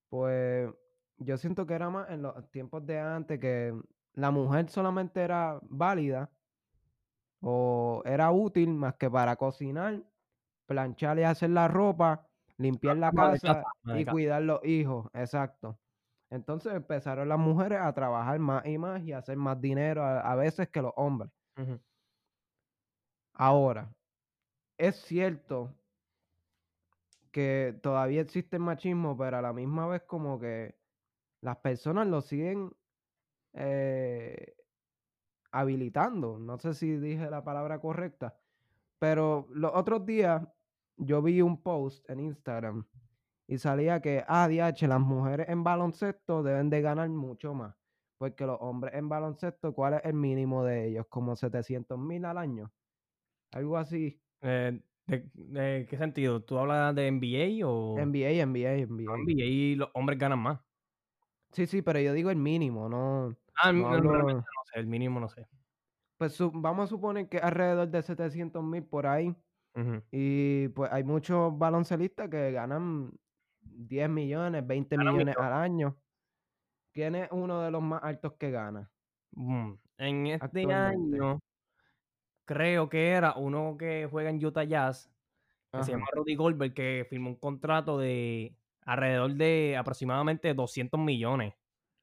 [SPEAKER 2] Pues yo siento que era más en los tiempos de antes que la mujer solamente era válida o era útil más que para cocinar, planchar y hacer la ropa, limpiar la
[SPEAKER 1] casa,
[SPEAKER 2] y cuidar los hijos, exacto. Entonces empezaron las mujeres a trabajar más y más y a hacer más dinero a, a veces que los hombres. Ahora, es cierto que todavía existe el machismo, pero a la misma vez como que las personas lo siguen eh, habilitando. No sé si dije la palabra correcta, pero los otros días yo vi un post en Instagram y salía que, ah, DH, las mujeres en baloncesto deben de ganar mucho más, porque los hombres en baloncesto, ¿cuál es el mínimo de ellos? Como 700 mil al año, algo así.
[SPEAKER 1] Eh, ¿de, de qué sentido? ¿Tú hablas de NBA o...?
[SPEAKER 2] NBA, NBA, NBA.
[SPEAKER 1] NBA los hombres ganan más.
[SPEAKER 2] Sí, sí, pero yo digo el mínimo, no,
[SPEAKER 1] Ah,
[SPEAKER 2] no
[SPEAKER 1] no,
[SPEAKER 2] hablo...
[SPEAKER 1] realmente no sé, el mínimo no sé.
[SPEAKER 2] Pues vamos a suponer que alrededor de 700 mil por ahí. Y pues hay muchos baloncelistas que ganan 10 millones, 20
[SPEAKER 1] Ganan
[SPEAKER 2] millones al año. ¿Quién es uno de los más altos que gana
[SPEAKER 1] Mm, En este año, creo que era uno que juega en Utah Jazz, que se llama. Rudy Goldberg, que firmó un contrato de alrededor de aproximadamente 200 millones.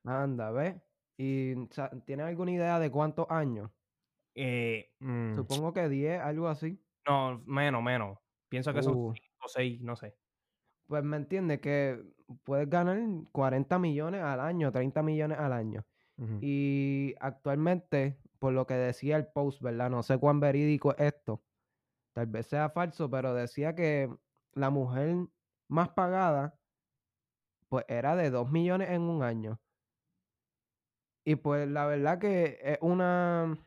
[SPEAKER 2] Anda, ¿ves? ¿Y sa- tienes alguna idea de cuántos años?
[SPEAKER 1] Eh, mm,
[SPEAKER 2] Supongo que 10, algo así.
[SPEAKER 1] no, menos, menos. Pienso que son
[SPEAKER 2] Uh,
[SPEAKER 1] 5 o 6, no sé.
[SPEAKER 2] pues me entiendes que puedes ganar 40 millones al año, 30 millones al año. Y actualmente, por lo que decía el post, ¿verdad? No sé cuán verídico es esto. Tal vez sea falso, pero decía que la mujer más pagada, pues era de 2 millones en un año. Y pues la verdad que es una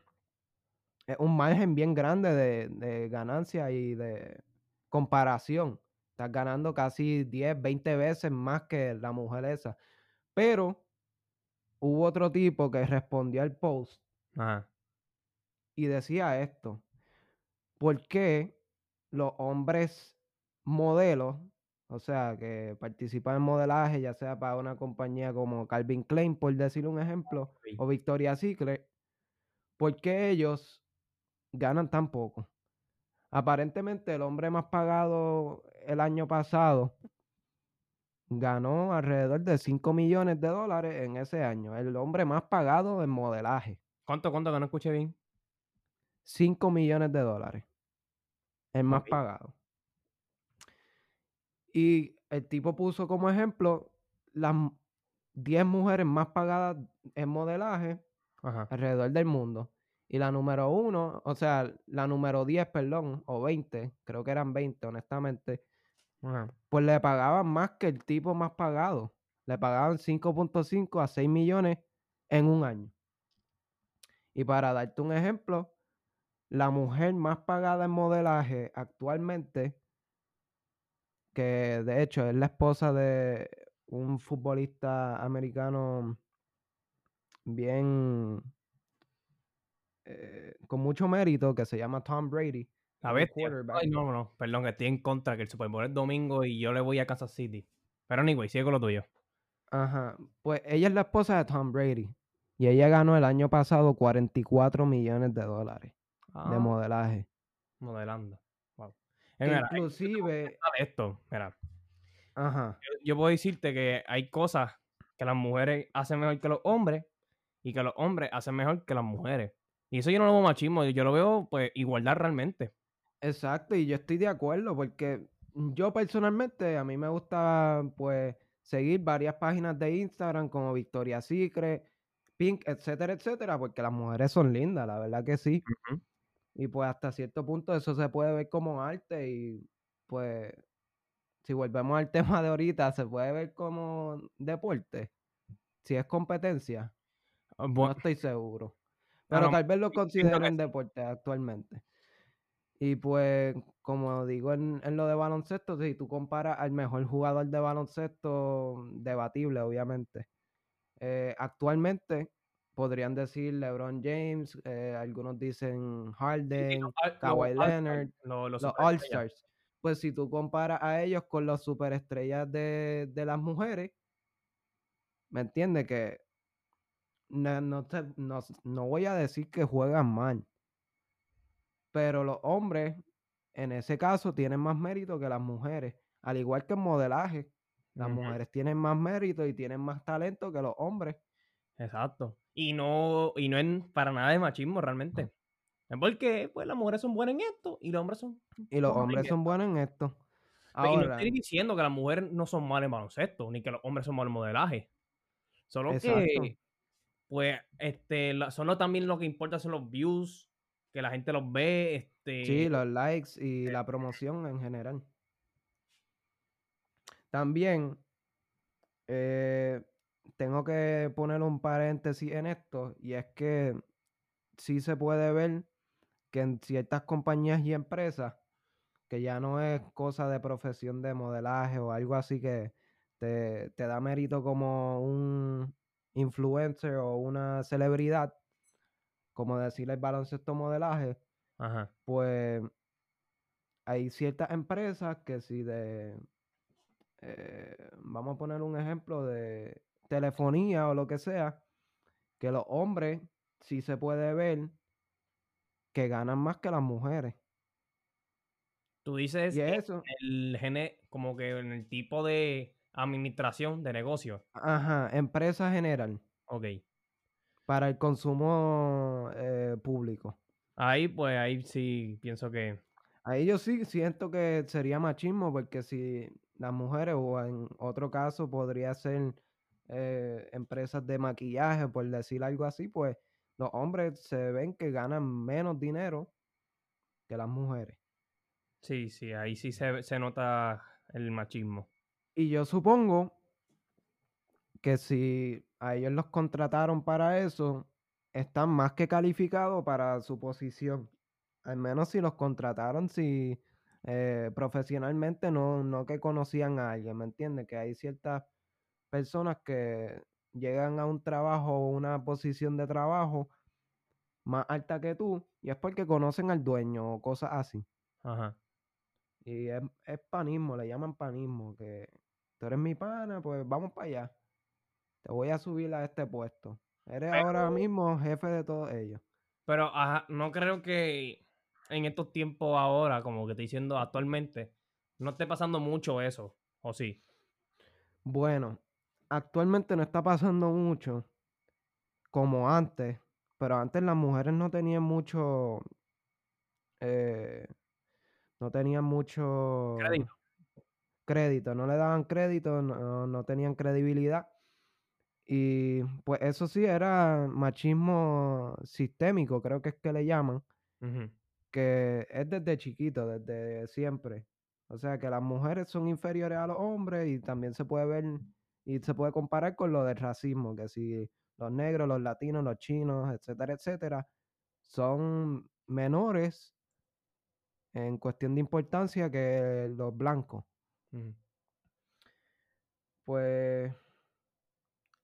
[SPEAKER 2] es un margen bien grande de, de ganancia y de comparación. Estás ganando casi 10, 20 veces más que la mujer esa. Pero hubo otro tipo que respondió al post
[SPEAKER 1] Ajá.
[SPEAKER 2] y decía esto. ¿Por qué los hombres modelos, o sea, que participan en modelaje, ya sea para una compañía como Calvin Klein, por decir un ejemplo, o Victoria's Secret, ¿por qué ellos ganan tan poco? Aparentemente el hombre más pagado el año pasado ganó alrededor de 5 millones de dólares en ese año. El hombre más pagado en modelaje.
[SPEAKER 1] ¿Cuánto, cuánto que no escuché bien?
[SPEAKER 2] 5 millones de dólares. El más pagado. Y el tipo puso como ejemplo las m- 10 mujeres más pagadas en modelaje
[SPEAKER 1] Ajá.
[SPEAKER 2] alrededor del mundo. Y la número uno, o sea, la número 10, perdón, o 20, creo que eran 20, honestamente,
[SPEAKER 1] Ajá.
[SPEAKER 2] pues le pagaban más que el tipo más pagado. Le pagaban 5.5 a 6 millones en un año. Y para darte un ejemplo, la mujer más pagada en modelaje actualmente, que de hecho es la esposa de un futbolista americano bien, eh, con mucho mérito que se llama Tom Brady. Quarterback.
[SPEAKER 1] Ay, no, no, perdón, estoy en contra que el Super Bowl es domingo y yo le voy a Kansas City. Pero anyway, sigue con lo tuyo.
[SPEAKER 2] Ajá. Pues ella es la esposa de Tom Brady. Y ella ganó el año pasado 44 millones de dólares de
[SPEAKER 1] Ah,
[SPEAKER 2] modelaje.
[SPEAKER 1] modelando. Mira,
[SPEAKER 2] inclusive,
[SPEAKER 1] esto, mira,
[SPEAKER 2] ajá,
[SPEAKER 1] yo, yo puedo decirte que hay cosas que las mujeres hacen mejor que los hombres y que los hombres hacen mejor que las mujeres. Y eso yo no lo veo machismo, yo lo veo pues igualdad realmente.
[SPEAKER 2] exacto, y yo estoy de acuerdo porque yo personalmente a mí me gusta pues seguir varias páginas de Instagram como Victoria's Secret, Pink, etcétera, etcétera, porque las mujeres son lindas, la verdad que sí. Y pues hasta cierto punto eso se puede ver como arte y pues si volvemos al tema de ahorita, se puede ver como deporte. Si es competencia,
[SPEAKER 1] Ah,
[SPEAKER 2] no estoy seguro. Pero
[SPEAKER 1] no,
[SPEAKER 2] tal vez lo consideren deporte actualmente. Y pues, como digo en, en lo de baloncesto, si tú comparas al mejor jugador de baloncesto, debatible, obviamente. eh, actualmente podrían decir LeBron James, eh, algunos dicen
[SPEAKER 1] Sí, sí,
[SPEAKER 2] Harden,
[SPEAKER 1] los
[SPEAKER 2] Kawhi Leonard,
[SPEAKER 1] lo- los
[SPEAKER 2] los. All-Stars. Pues si tú comparas a ellos con los superestrellas de, de las mujeres, ¿me entiendes? Que no, no, te- no, no voy a decir que juegan mal, pero los hombres, en ese caso, tienen más mérito que las mujeres. Al igual que en modelaje, las mujeres tienen más mérito y tienen más talento que los hombres.
[SPEAKER 1] Exacto. Y no, y no es para nada de machismo realmente. Es porque pues las mujeres son buenas en esto y los hombres son
[SPEAKER 2] Y los hombres son buenos en esto.
[SPEAKER 1] Pero- Y no
[SPEAKER 2] Ahora,
[SPEAKER 1] estoy diciendo que las mujeres no son malas en baloncesto, ni que los hombres son malos en modelaje. Solo
[SPEAKER 2] exacto.
[SPEAKER 1] que, pues, este, la- solo también lo que importa son los views, que la gente los ve, este,
[SPEAKER 2] Sí, los likes y
[SPEAKER 1] eh,
[SPEAKER 2] la promoción en general. También eh, tengo que poner un paréntesis en esto y es que sí se puede ver que en ciertas compañías y empresas, que ya no es cosa de profesión de modelaje o algo así que te, te da mérito como un influencer o una celebridad, como decir el baloncesto modelaje,
[SPEAKER 1] Ajá.
[SPEAKER 2] pues hay ciertas empresas que si de, eh, vamos a poner un ejemplo de telefonía o lo que sea, que los hombres sí se puede ver que ganan más que las mujeres.
[SPEAKER 1] Tú dices
[SPEAKER 2] eso,
[SPEAKER 1] el gene, como que en el tipo de administración de negocio.
[SPEAKER 2] ajá, empresa general,
[SPEAKER 1] Ok.
[SPEAKER 2] para el consumo eh, público.
[SPEAKER 1] Ahí, pues, ahí sí pienso que.
[SPEAKER 2] Ahí yo sí siento que sería machismo, porque si las mujeres, o en otro caso podría ser eh, empresas de maquillaje, por decir algo así, pues los hombres se ven que ganan menos dinero que las mujeres.
[SPEAKER 1] Sí, sí, ahí sí se, se nota el machismo.
[SPEAKER 2] Y yo supongo que si a ellos los contrataron para eso, están más que calificados para su posición. Al menos si los contrataron, si eh, profesionalmente no, no que conocían a alguien, ¿me entiendes? Que hay ciertas personas que llegan a un trabajo o una posición de trabajo más alta que tú y es porque conocen al dueño o cosas así.
[SPEAKER 1] Ajá.
[SPEAKER 2] Y es, es panismo, le llaman panismo, que tú eres mi pana, pues vamos para allá. Te voy a subir a este puesto. Eres ahora mismo jefe de todos ellos.
[SPEAKER 1] pero ajá, no creo que en estos tiempos ahora, como que estoy diciendo actualmente, no esté pasando mucho eso, ¿o sí?
[SPEAKER 2] Bueno, actualmente no está pasando mucho como antes, pero antes las mujeres no tenían mucho, eh, no tenían mucho
[SPEAKER 1] Crédito.
[SPEAKER 2] crédito, no le daban crédito, no, no tenían credibilidad. Y pues eso sí era machismo sistémico, creo que es que le llaman, que es desde chiquito, desde siempre. O sea que las mujeres son inferiores a los hombres y también se puede ver y se puede comparar con lo del racismo, que si los negros, los latinos, los chinos, etcétera, etcétera, son menores en cuestión de importancia que los blancos. Pues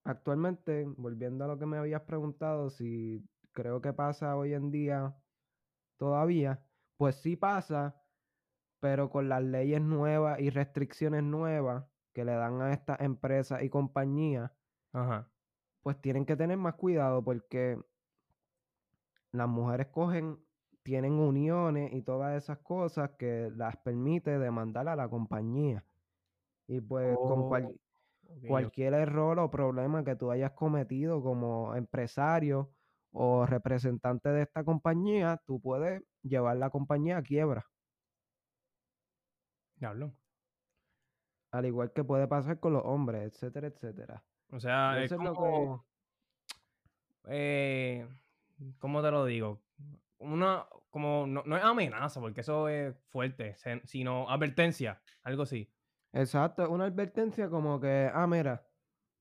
[SPEAKER 2] actualmente, volviendo a lo que me habías preguntado, si creo que pasa hoy en día todavía, pues sí pasa, pero con las leyes nuevas y restricciones nuevas que le dan a estas empresas y compañías,
[SPEAKER 1] Ajá.
[SPEAKER 2] pues tienen que tener más cuidado porque las mujeres cogen, tienen uniones y todas esas cosas que las permite demandar a la compañía. Y pues con cual-
[SPEAKER 1] Oh,
[SPEAKER 2] cualquier error o problema que tú hayas cometido como empresario o representante de esta compañía, tú puedes llevar la compañía a quiebra.
[SPEAKER 1] Diablo.
[SPEAKER 2] Al igual que puede pasar con los hombres, etcétera, etcétera.
[SPEAKER 1] O sea, es
[SPEAKER 2] eso es lo
[SPEAKER 1] como,
[SPEAKER 2] que...
[SPEAKER 1] eh, ¿cómo te lo digo? Una, como, no, no es amenaza, porque eso es fuerte, sino advertencia, algo así.
[SPEAKER 2] Exacto, es una advertencia como que, ah, mira,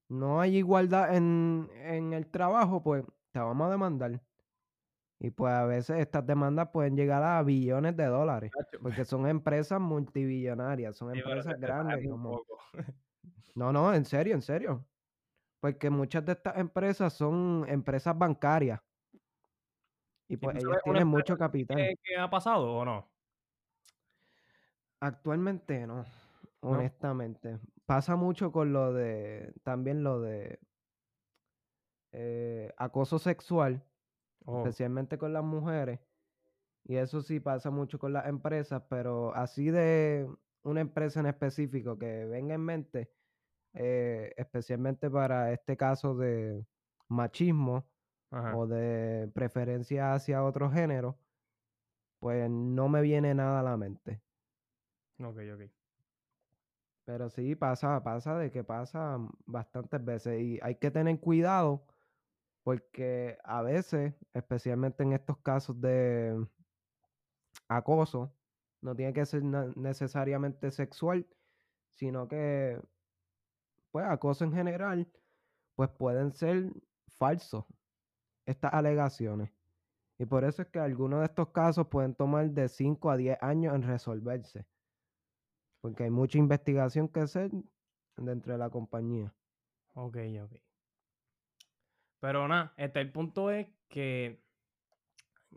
[SPEAKER 2] no hay igualdad en, en el trabajo, pues te vamos a demandar. Y pues a veces estas demandas pueden llegar a billones de dólares, porque son empresas multibillonarias, son empresas grandes como... No, no, en serio, en serio. Porque muchas de estas empresas son empresas bancarias. Y
[SPEAKER 1] ¿Y
[SPEAKER 2] pues
[SPEAKER 1] una
[SPEAKER 2] tienen mucho capital.
[SPEAKER 1] que ha pasado o no?
[SPEAKER 2] Actualmente no,
[SPEAKER 1] ¿No?
[SPEAKER 2] honestamente. Pasa mucho con lo de, también lo de eh, acoso sexual,
[SPEAKER 1] Oh,
[SPEAKER 2] especialmente con las mujeres. Y eso sí pasa mucho con las empresas, pero así de una empresa en específico que venga en mente, eh, especialmente para este caso de machismo
[SPEAKER 1] ajá.
[SPEAKER 2] o de preferencia hacia otro género, pues no me viene nada a la mente.
[SPEAKER 1] Ok, ok.
[SPEAKER 2] Pero sí pasa, pasa de que pasa bastantes veces y hay que tener cuidado porque a veces, especialmente en estos casos de acoso, no tiene que ser necesariamente sexual, sino que, pues, acoso en general, pues pueden ser falsos estas alegaciones. Y por eso es que algunos de estos casos pueden tomar de 5 a 10 años en resolverse, porque hay mucha investigación que hacer dentro de la compañía.
[SPEAKER 1] Ok, ok. Pero nada, este, el punto es que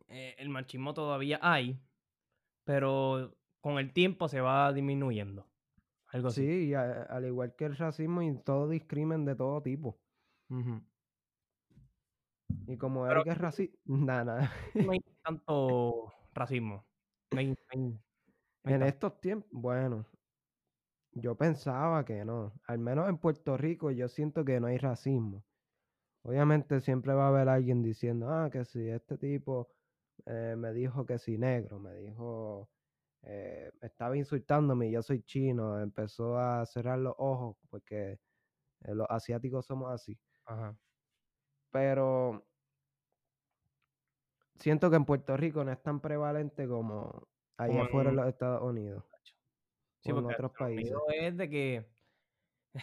[SPEAKER 1] eh, el machismo todavía hay, pero con el tiempo se va disminuyendo. Algo así.
[SPEAKER 2] Sí, y a- al igual que el racismo y todo discrimen de todo tipo. Y como
[SPEAKER 1] Pero
[SPEAKER 2] Eric es racista, nada, nada.
[SPEAKER 1] no hay tanto racismo. No hay, no hay- no hay
[SPEAKER 2] En
[SPEAKER 1] tanto.
[SPEAKER 2] estos tiempos, bueno, yo pensaba que no. Al menos en Puerto Rico yo siento que no hay racismo. Obviamente siempre va a haber alguien diciendo, ah, que si este tipo eh, me dijo que si negro, me dijo, eh, estaba insultándome, yo soy chino, empezó a cerrar los ojos porque eh, los asiáticos somos así.
[SPEAKER 1] Ajá.
[SPEAKER 2] Pero siento que en Puerto Rico no es tan prevalente como allá afuera en los Estados Unidos
[SPEAKER 1] Sí,
[SPEAKER 2] o en otros países.
[SPEAKER 1] es de que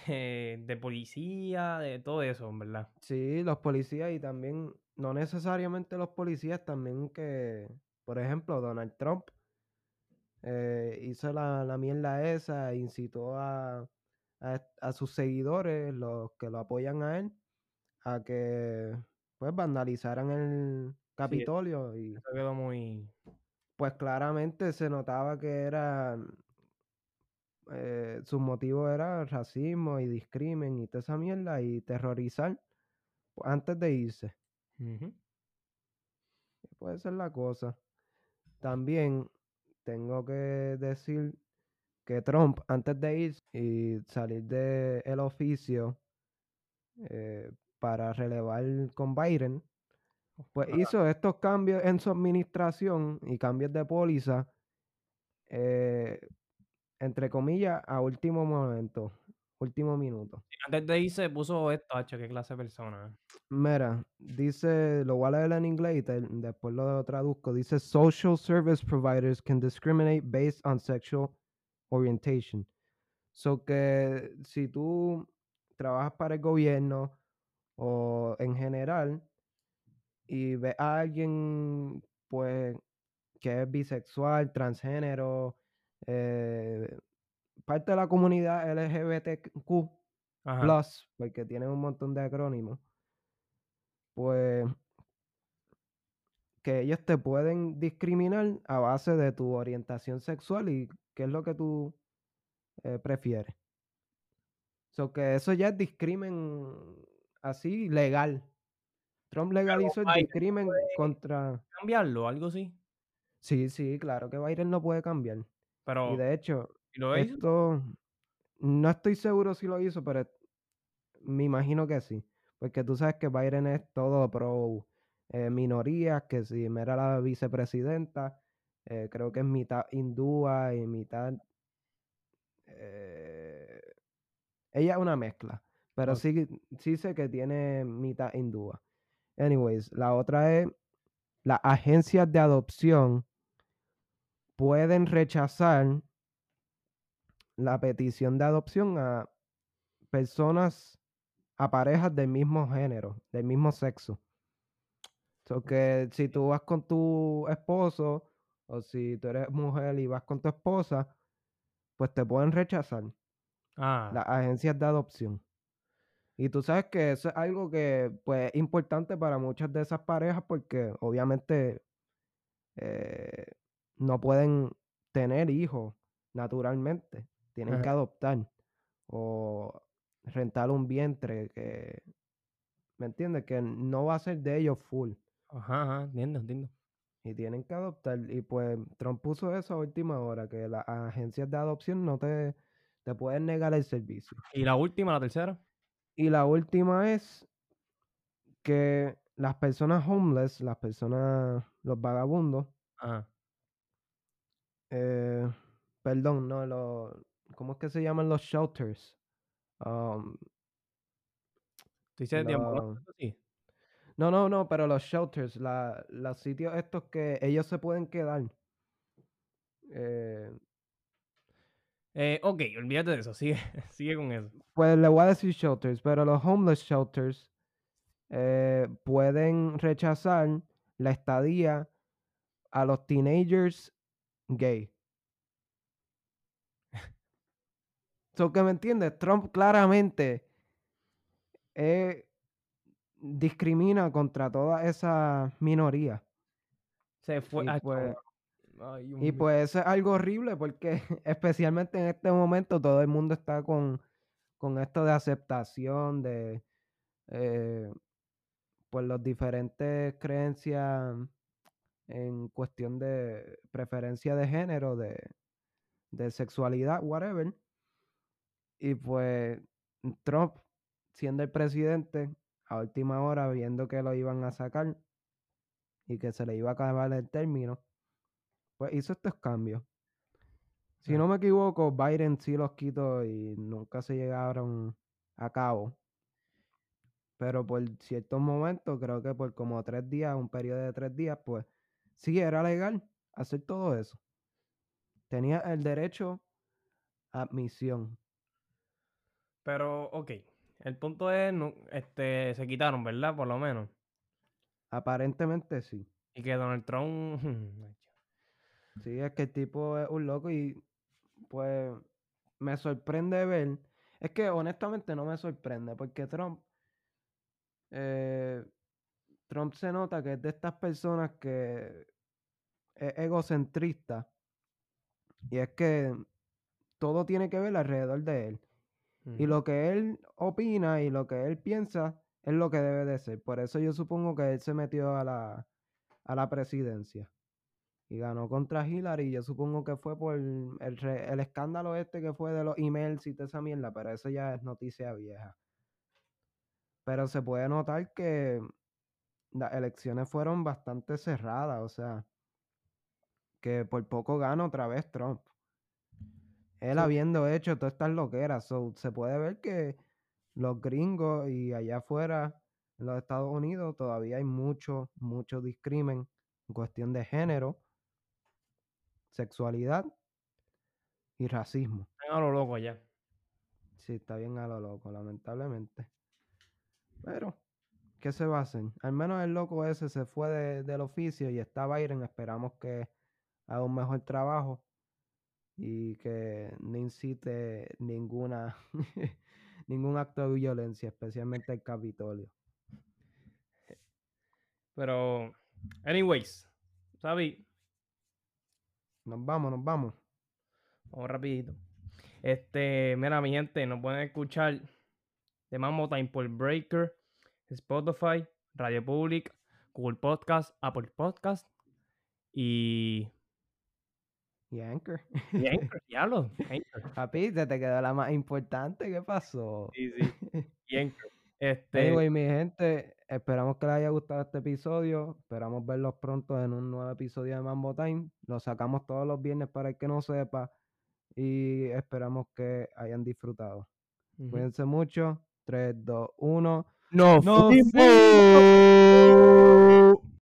[SPEAKER 1] eh, de policía, de todo eso, en verdad.
[SPEAKER 2] Sí, los policías y también, no necesariamente los policías, también que, por ejemplo, Donald Trump eh, hizo la, la mierda esa, e incitó a, a, a sus seguidores, los que lo apoyan a él, a que pues vandalizaran el Capitolio y
[SPEAKER 1] Eso quedó muy.
[SPEAKER 2] pues claramente se notaba que era eh, su motivo era racismo y discrimen y toda esa mierda y terrorizar antes de irse. Puede ser la cosa. También tengo que decir que Trump, antes de irse y salir del oficio eh, para relevar con Biden, pues hizo estos cambios en su administración y cambios de póliza, eh, entre comillas, a último momento, último minuto.
[SPEAKER 1] Antes de irse puso esto, hacho, qué clase de persona.
[SPEAKER 2] Mira, dice, lo voy a leer en inglés y te- después lo traduzco. Dice, social service providers can discriminate based on sexual orientation. So que si tú trabajas para el gobierno o en general y ves a alguien, pues, que es bisexual, transgénero, eh, parte de la comunidad LGBTQ+,
[SPEAKER 1] Ajá.
[SPEAKER 2] plus, porque tiene un montón de acrónimos, pues que ellos te pueden discriminar a base de tu orientación sexual y qué es lo que tú eh, prefieres. So que eso ya es discrimen así legal. Trump legalizó el discrimen contra...
[SPEAKER 1] cambiarlo, algo así.
[SPEAKER 2] Sí, sí, claro que Biden no puede cambiar. Y
[SPEAKER 1] Pero,
[SPEAKER 2] de hecho,
[SPEAKER 1] ¿y lo hizo?
[SPEAKER 2] esto no estoy seguro si lo hizo, pero me imagino que sí. Porque tú sabes que Biden es todo pro eh, minorías, que si me era la vicepresidenta, eh, creo que es mitad hindúa y mitad... eh, ella es una mezcla, pero
[SPEAKER 1] Ok.
[SPEAKER 2] sí, sí sé que tiene mitad hindúa. Anyways, la otra es, las agencias de adopción pueden rechazar la petición de adopción a personas, a parejas del mismo género, del mismo sexo. So que si tú vas con tu esposo o si tú eres mujer y vas con tu esposa, pues te pueden rechazar
[SPEAKER 1] Ah,
[SPEAKER 2] las agencias de adopción. Y tú sabes que eso es algo que pues es importante para muchas de esas parejas porque obviamente eh, no pueden tener hijos naturalmente, tienen que adoptar o rentar un vientre que, ¿me entiendes? Que no va a ser de ellos full
[SPEAKER 1] ajá, ajá, entiendo, entiendo.
[SPEAKER 2] y tienen que adoptar. Y pues Trump puso eso a última hora, que las agencias de adopción no te, te pueden negar el servicio.
[SPEAKER 1] Y la última, la tercera.
[SPEAKER 2] Y la última es que las personas homeless, las personas, los vagabundos,
[SPEAKER 1] Ajá.
[SPEAKER 2] Eh, perdón, no, los, ¿cómo es que se llaman los shelters? Um,
[SPEAKER 1] ¿Tú dices
[SPEAKER 2] no, no, no, pero los shelters, la, los sitios estos que ellos se pueden quedar. Eh,
[SPEAKER 1] Eh, ok, olvídate de eso, sigue, sigue con eso.
[SPEAKER 2] pues le voy a decir shelters, pero los homeless shelters eh, pueden rechazar la estadía a los teenagers gay. So que me entiendes, Trump claramente eh, discrimina contra toda esa minoría.
[SPEAKER 1] Se fue.
[SPEAKER 2] Y
[SPEAKER 1] ay,
[SPEAKER 2] pues.
[SPEAKER 1] Ay,
[SPEAKER 2] y pues eso es algo horrible porque especialmente en este momento todo el mundo está con, con esto de aceptación de eh, pues las diferentes creencias en cuestión de preferencia de género, de, de sexualidad, whatever. Y pues Trump, siendo el presidente, a última hora, viendo que lo iban a sacar y que se le iba a acabar el término, pues hizo estos cambios. Si no me equivoco, Biden sí los quitó y nunca se llegaron a cabo. Pero por ciertos momentos, creo que por como tres días, un periodo de tres días, pues sí era legal hacer todo eso. Tenía el derecho a admisión.
[SPEAKER 1] Pero, ok. El punto es, no, este, se quitaron, ¿verdad? Por lo menos.
[SPEAKER 2] Aparentemente sí.
[SPEAKER 1] Y que Donald Trump.
[SPEAKER 2] Sí, es que el tipo es un loco y pues me sorprende ver. Es que honestamente no me sorprende porque Trump, eh, Trump se nota que es de estas personas que es egocentrista y es que todo tiene que ver alrededor de él. Y lo que él opina y lo que él piensa es lo que debe de ser. Por eso yo supongo que él se metió a la, a la presidencia y ganó contra Hillary. Yo supongo que fue por el, el escándalo este que fue de los emails y toda esa mierda, pero eso ya es noticia vieja. Pero se puede notar que las elecciones fueron bastante cerradas, o sea, que por poco gana otra vez Trump. Él
[SPEAKER 1] Sí.
[SPEAKER 2] habiendo hecho todas estas loqueras, so, se puede ver que los gringos y allá afuera, en los Estados Unidos, todavía hay mucho, mucho discrimen en cuestión de género, sexualidad y racismo.
[SPEAKER 1] Están a lo loco allá.
[SPEAKER 2] Sí, está bien a lo loco, lamentablemente. Pero, ¿qué se va a hacer? Al menos el loco ese se fue de- del oficio y está Biden. Esperamos que haga un mejor trabajo y que no incite ninguna ningún acto de violencia, especialmente el Capitolio.
[SPEAKER 1] Pero, Anyways, Sabi,
[SPEAKER 2] Nos vamos, nos vamos.
[SPEAKER 1] vamos rapidito. Este, mira, mi gente, nos pueden escuchar de Mambo Time por Breaker, Spotify, Radio Public, Google Podcast, Apple Podcast y...
[SPEAKER 2] Y Anchor.
[SPEAKER 1] y Anchor, diablo, Anchor.
[SPEAKER 2] Papi, se te quedó la más importante. ¿Qué pasó?
[SPEAKER 1] Sí, sí. Y Anchor. Este,
[SPEAKER 2] Anyway, mi gente, esperamos que les haya gustado este episodio. Esperamos verlos pronto en un nuevo episodio de Mambo Time. Lo sacamos todos los viernes para el que no sepa. Y esperamos que hayan disfrutado. Cuídense mucho. 3, 2, 1.
[SPEAKER 1] ¡Nos
[SPEAKER 2] ¡Nos
[SPEAKER 1] fuimos!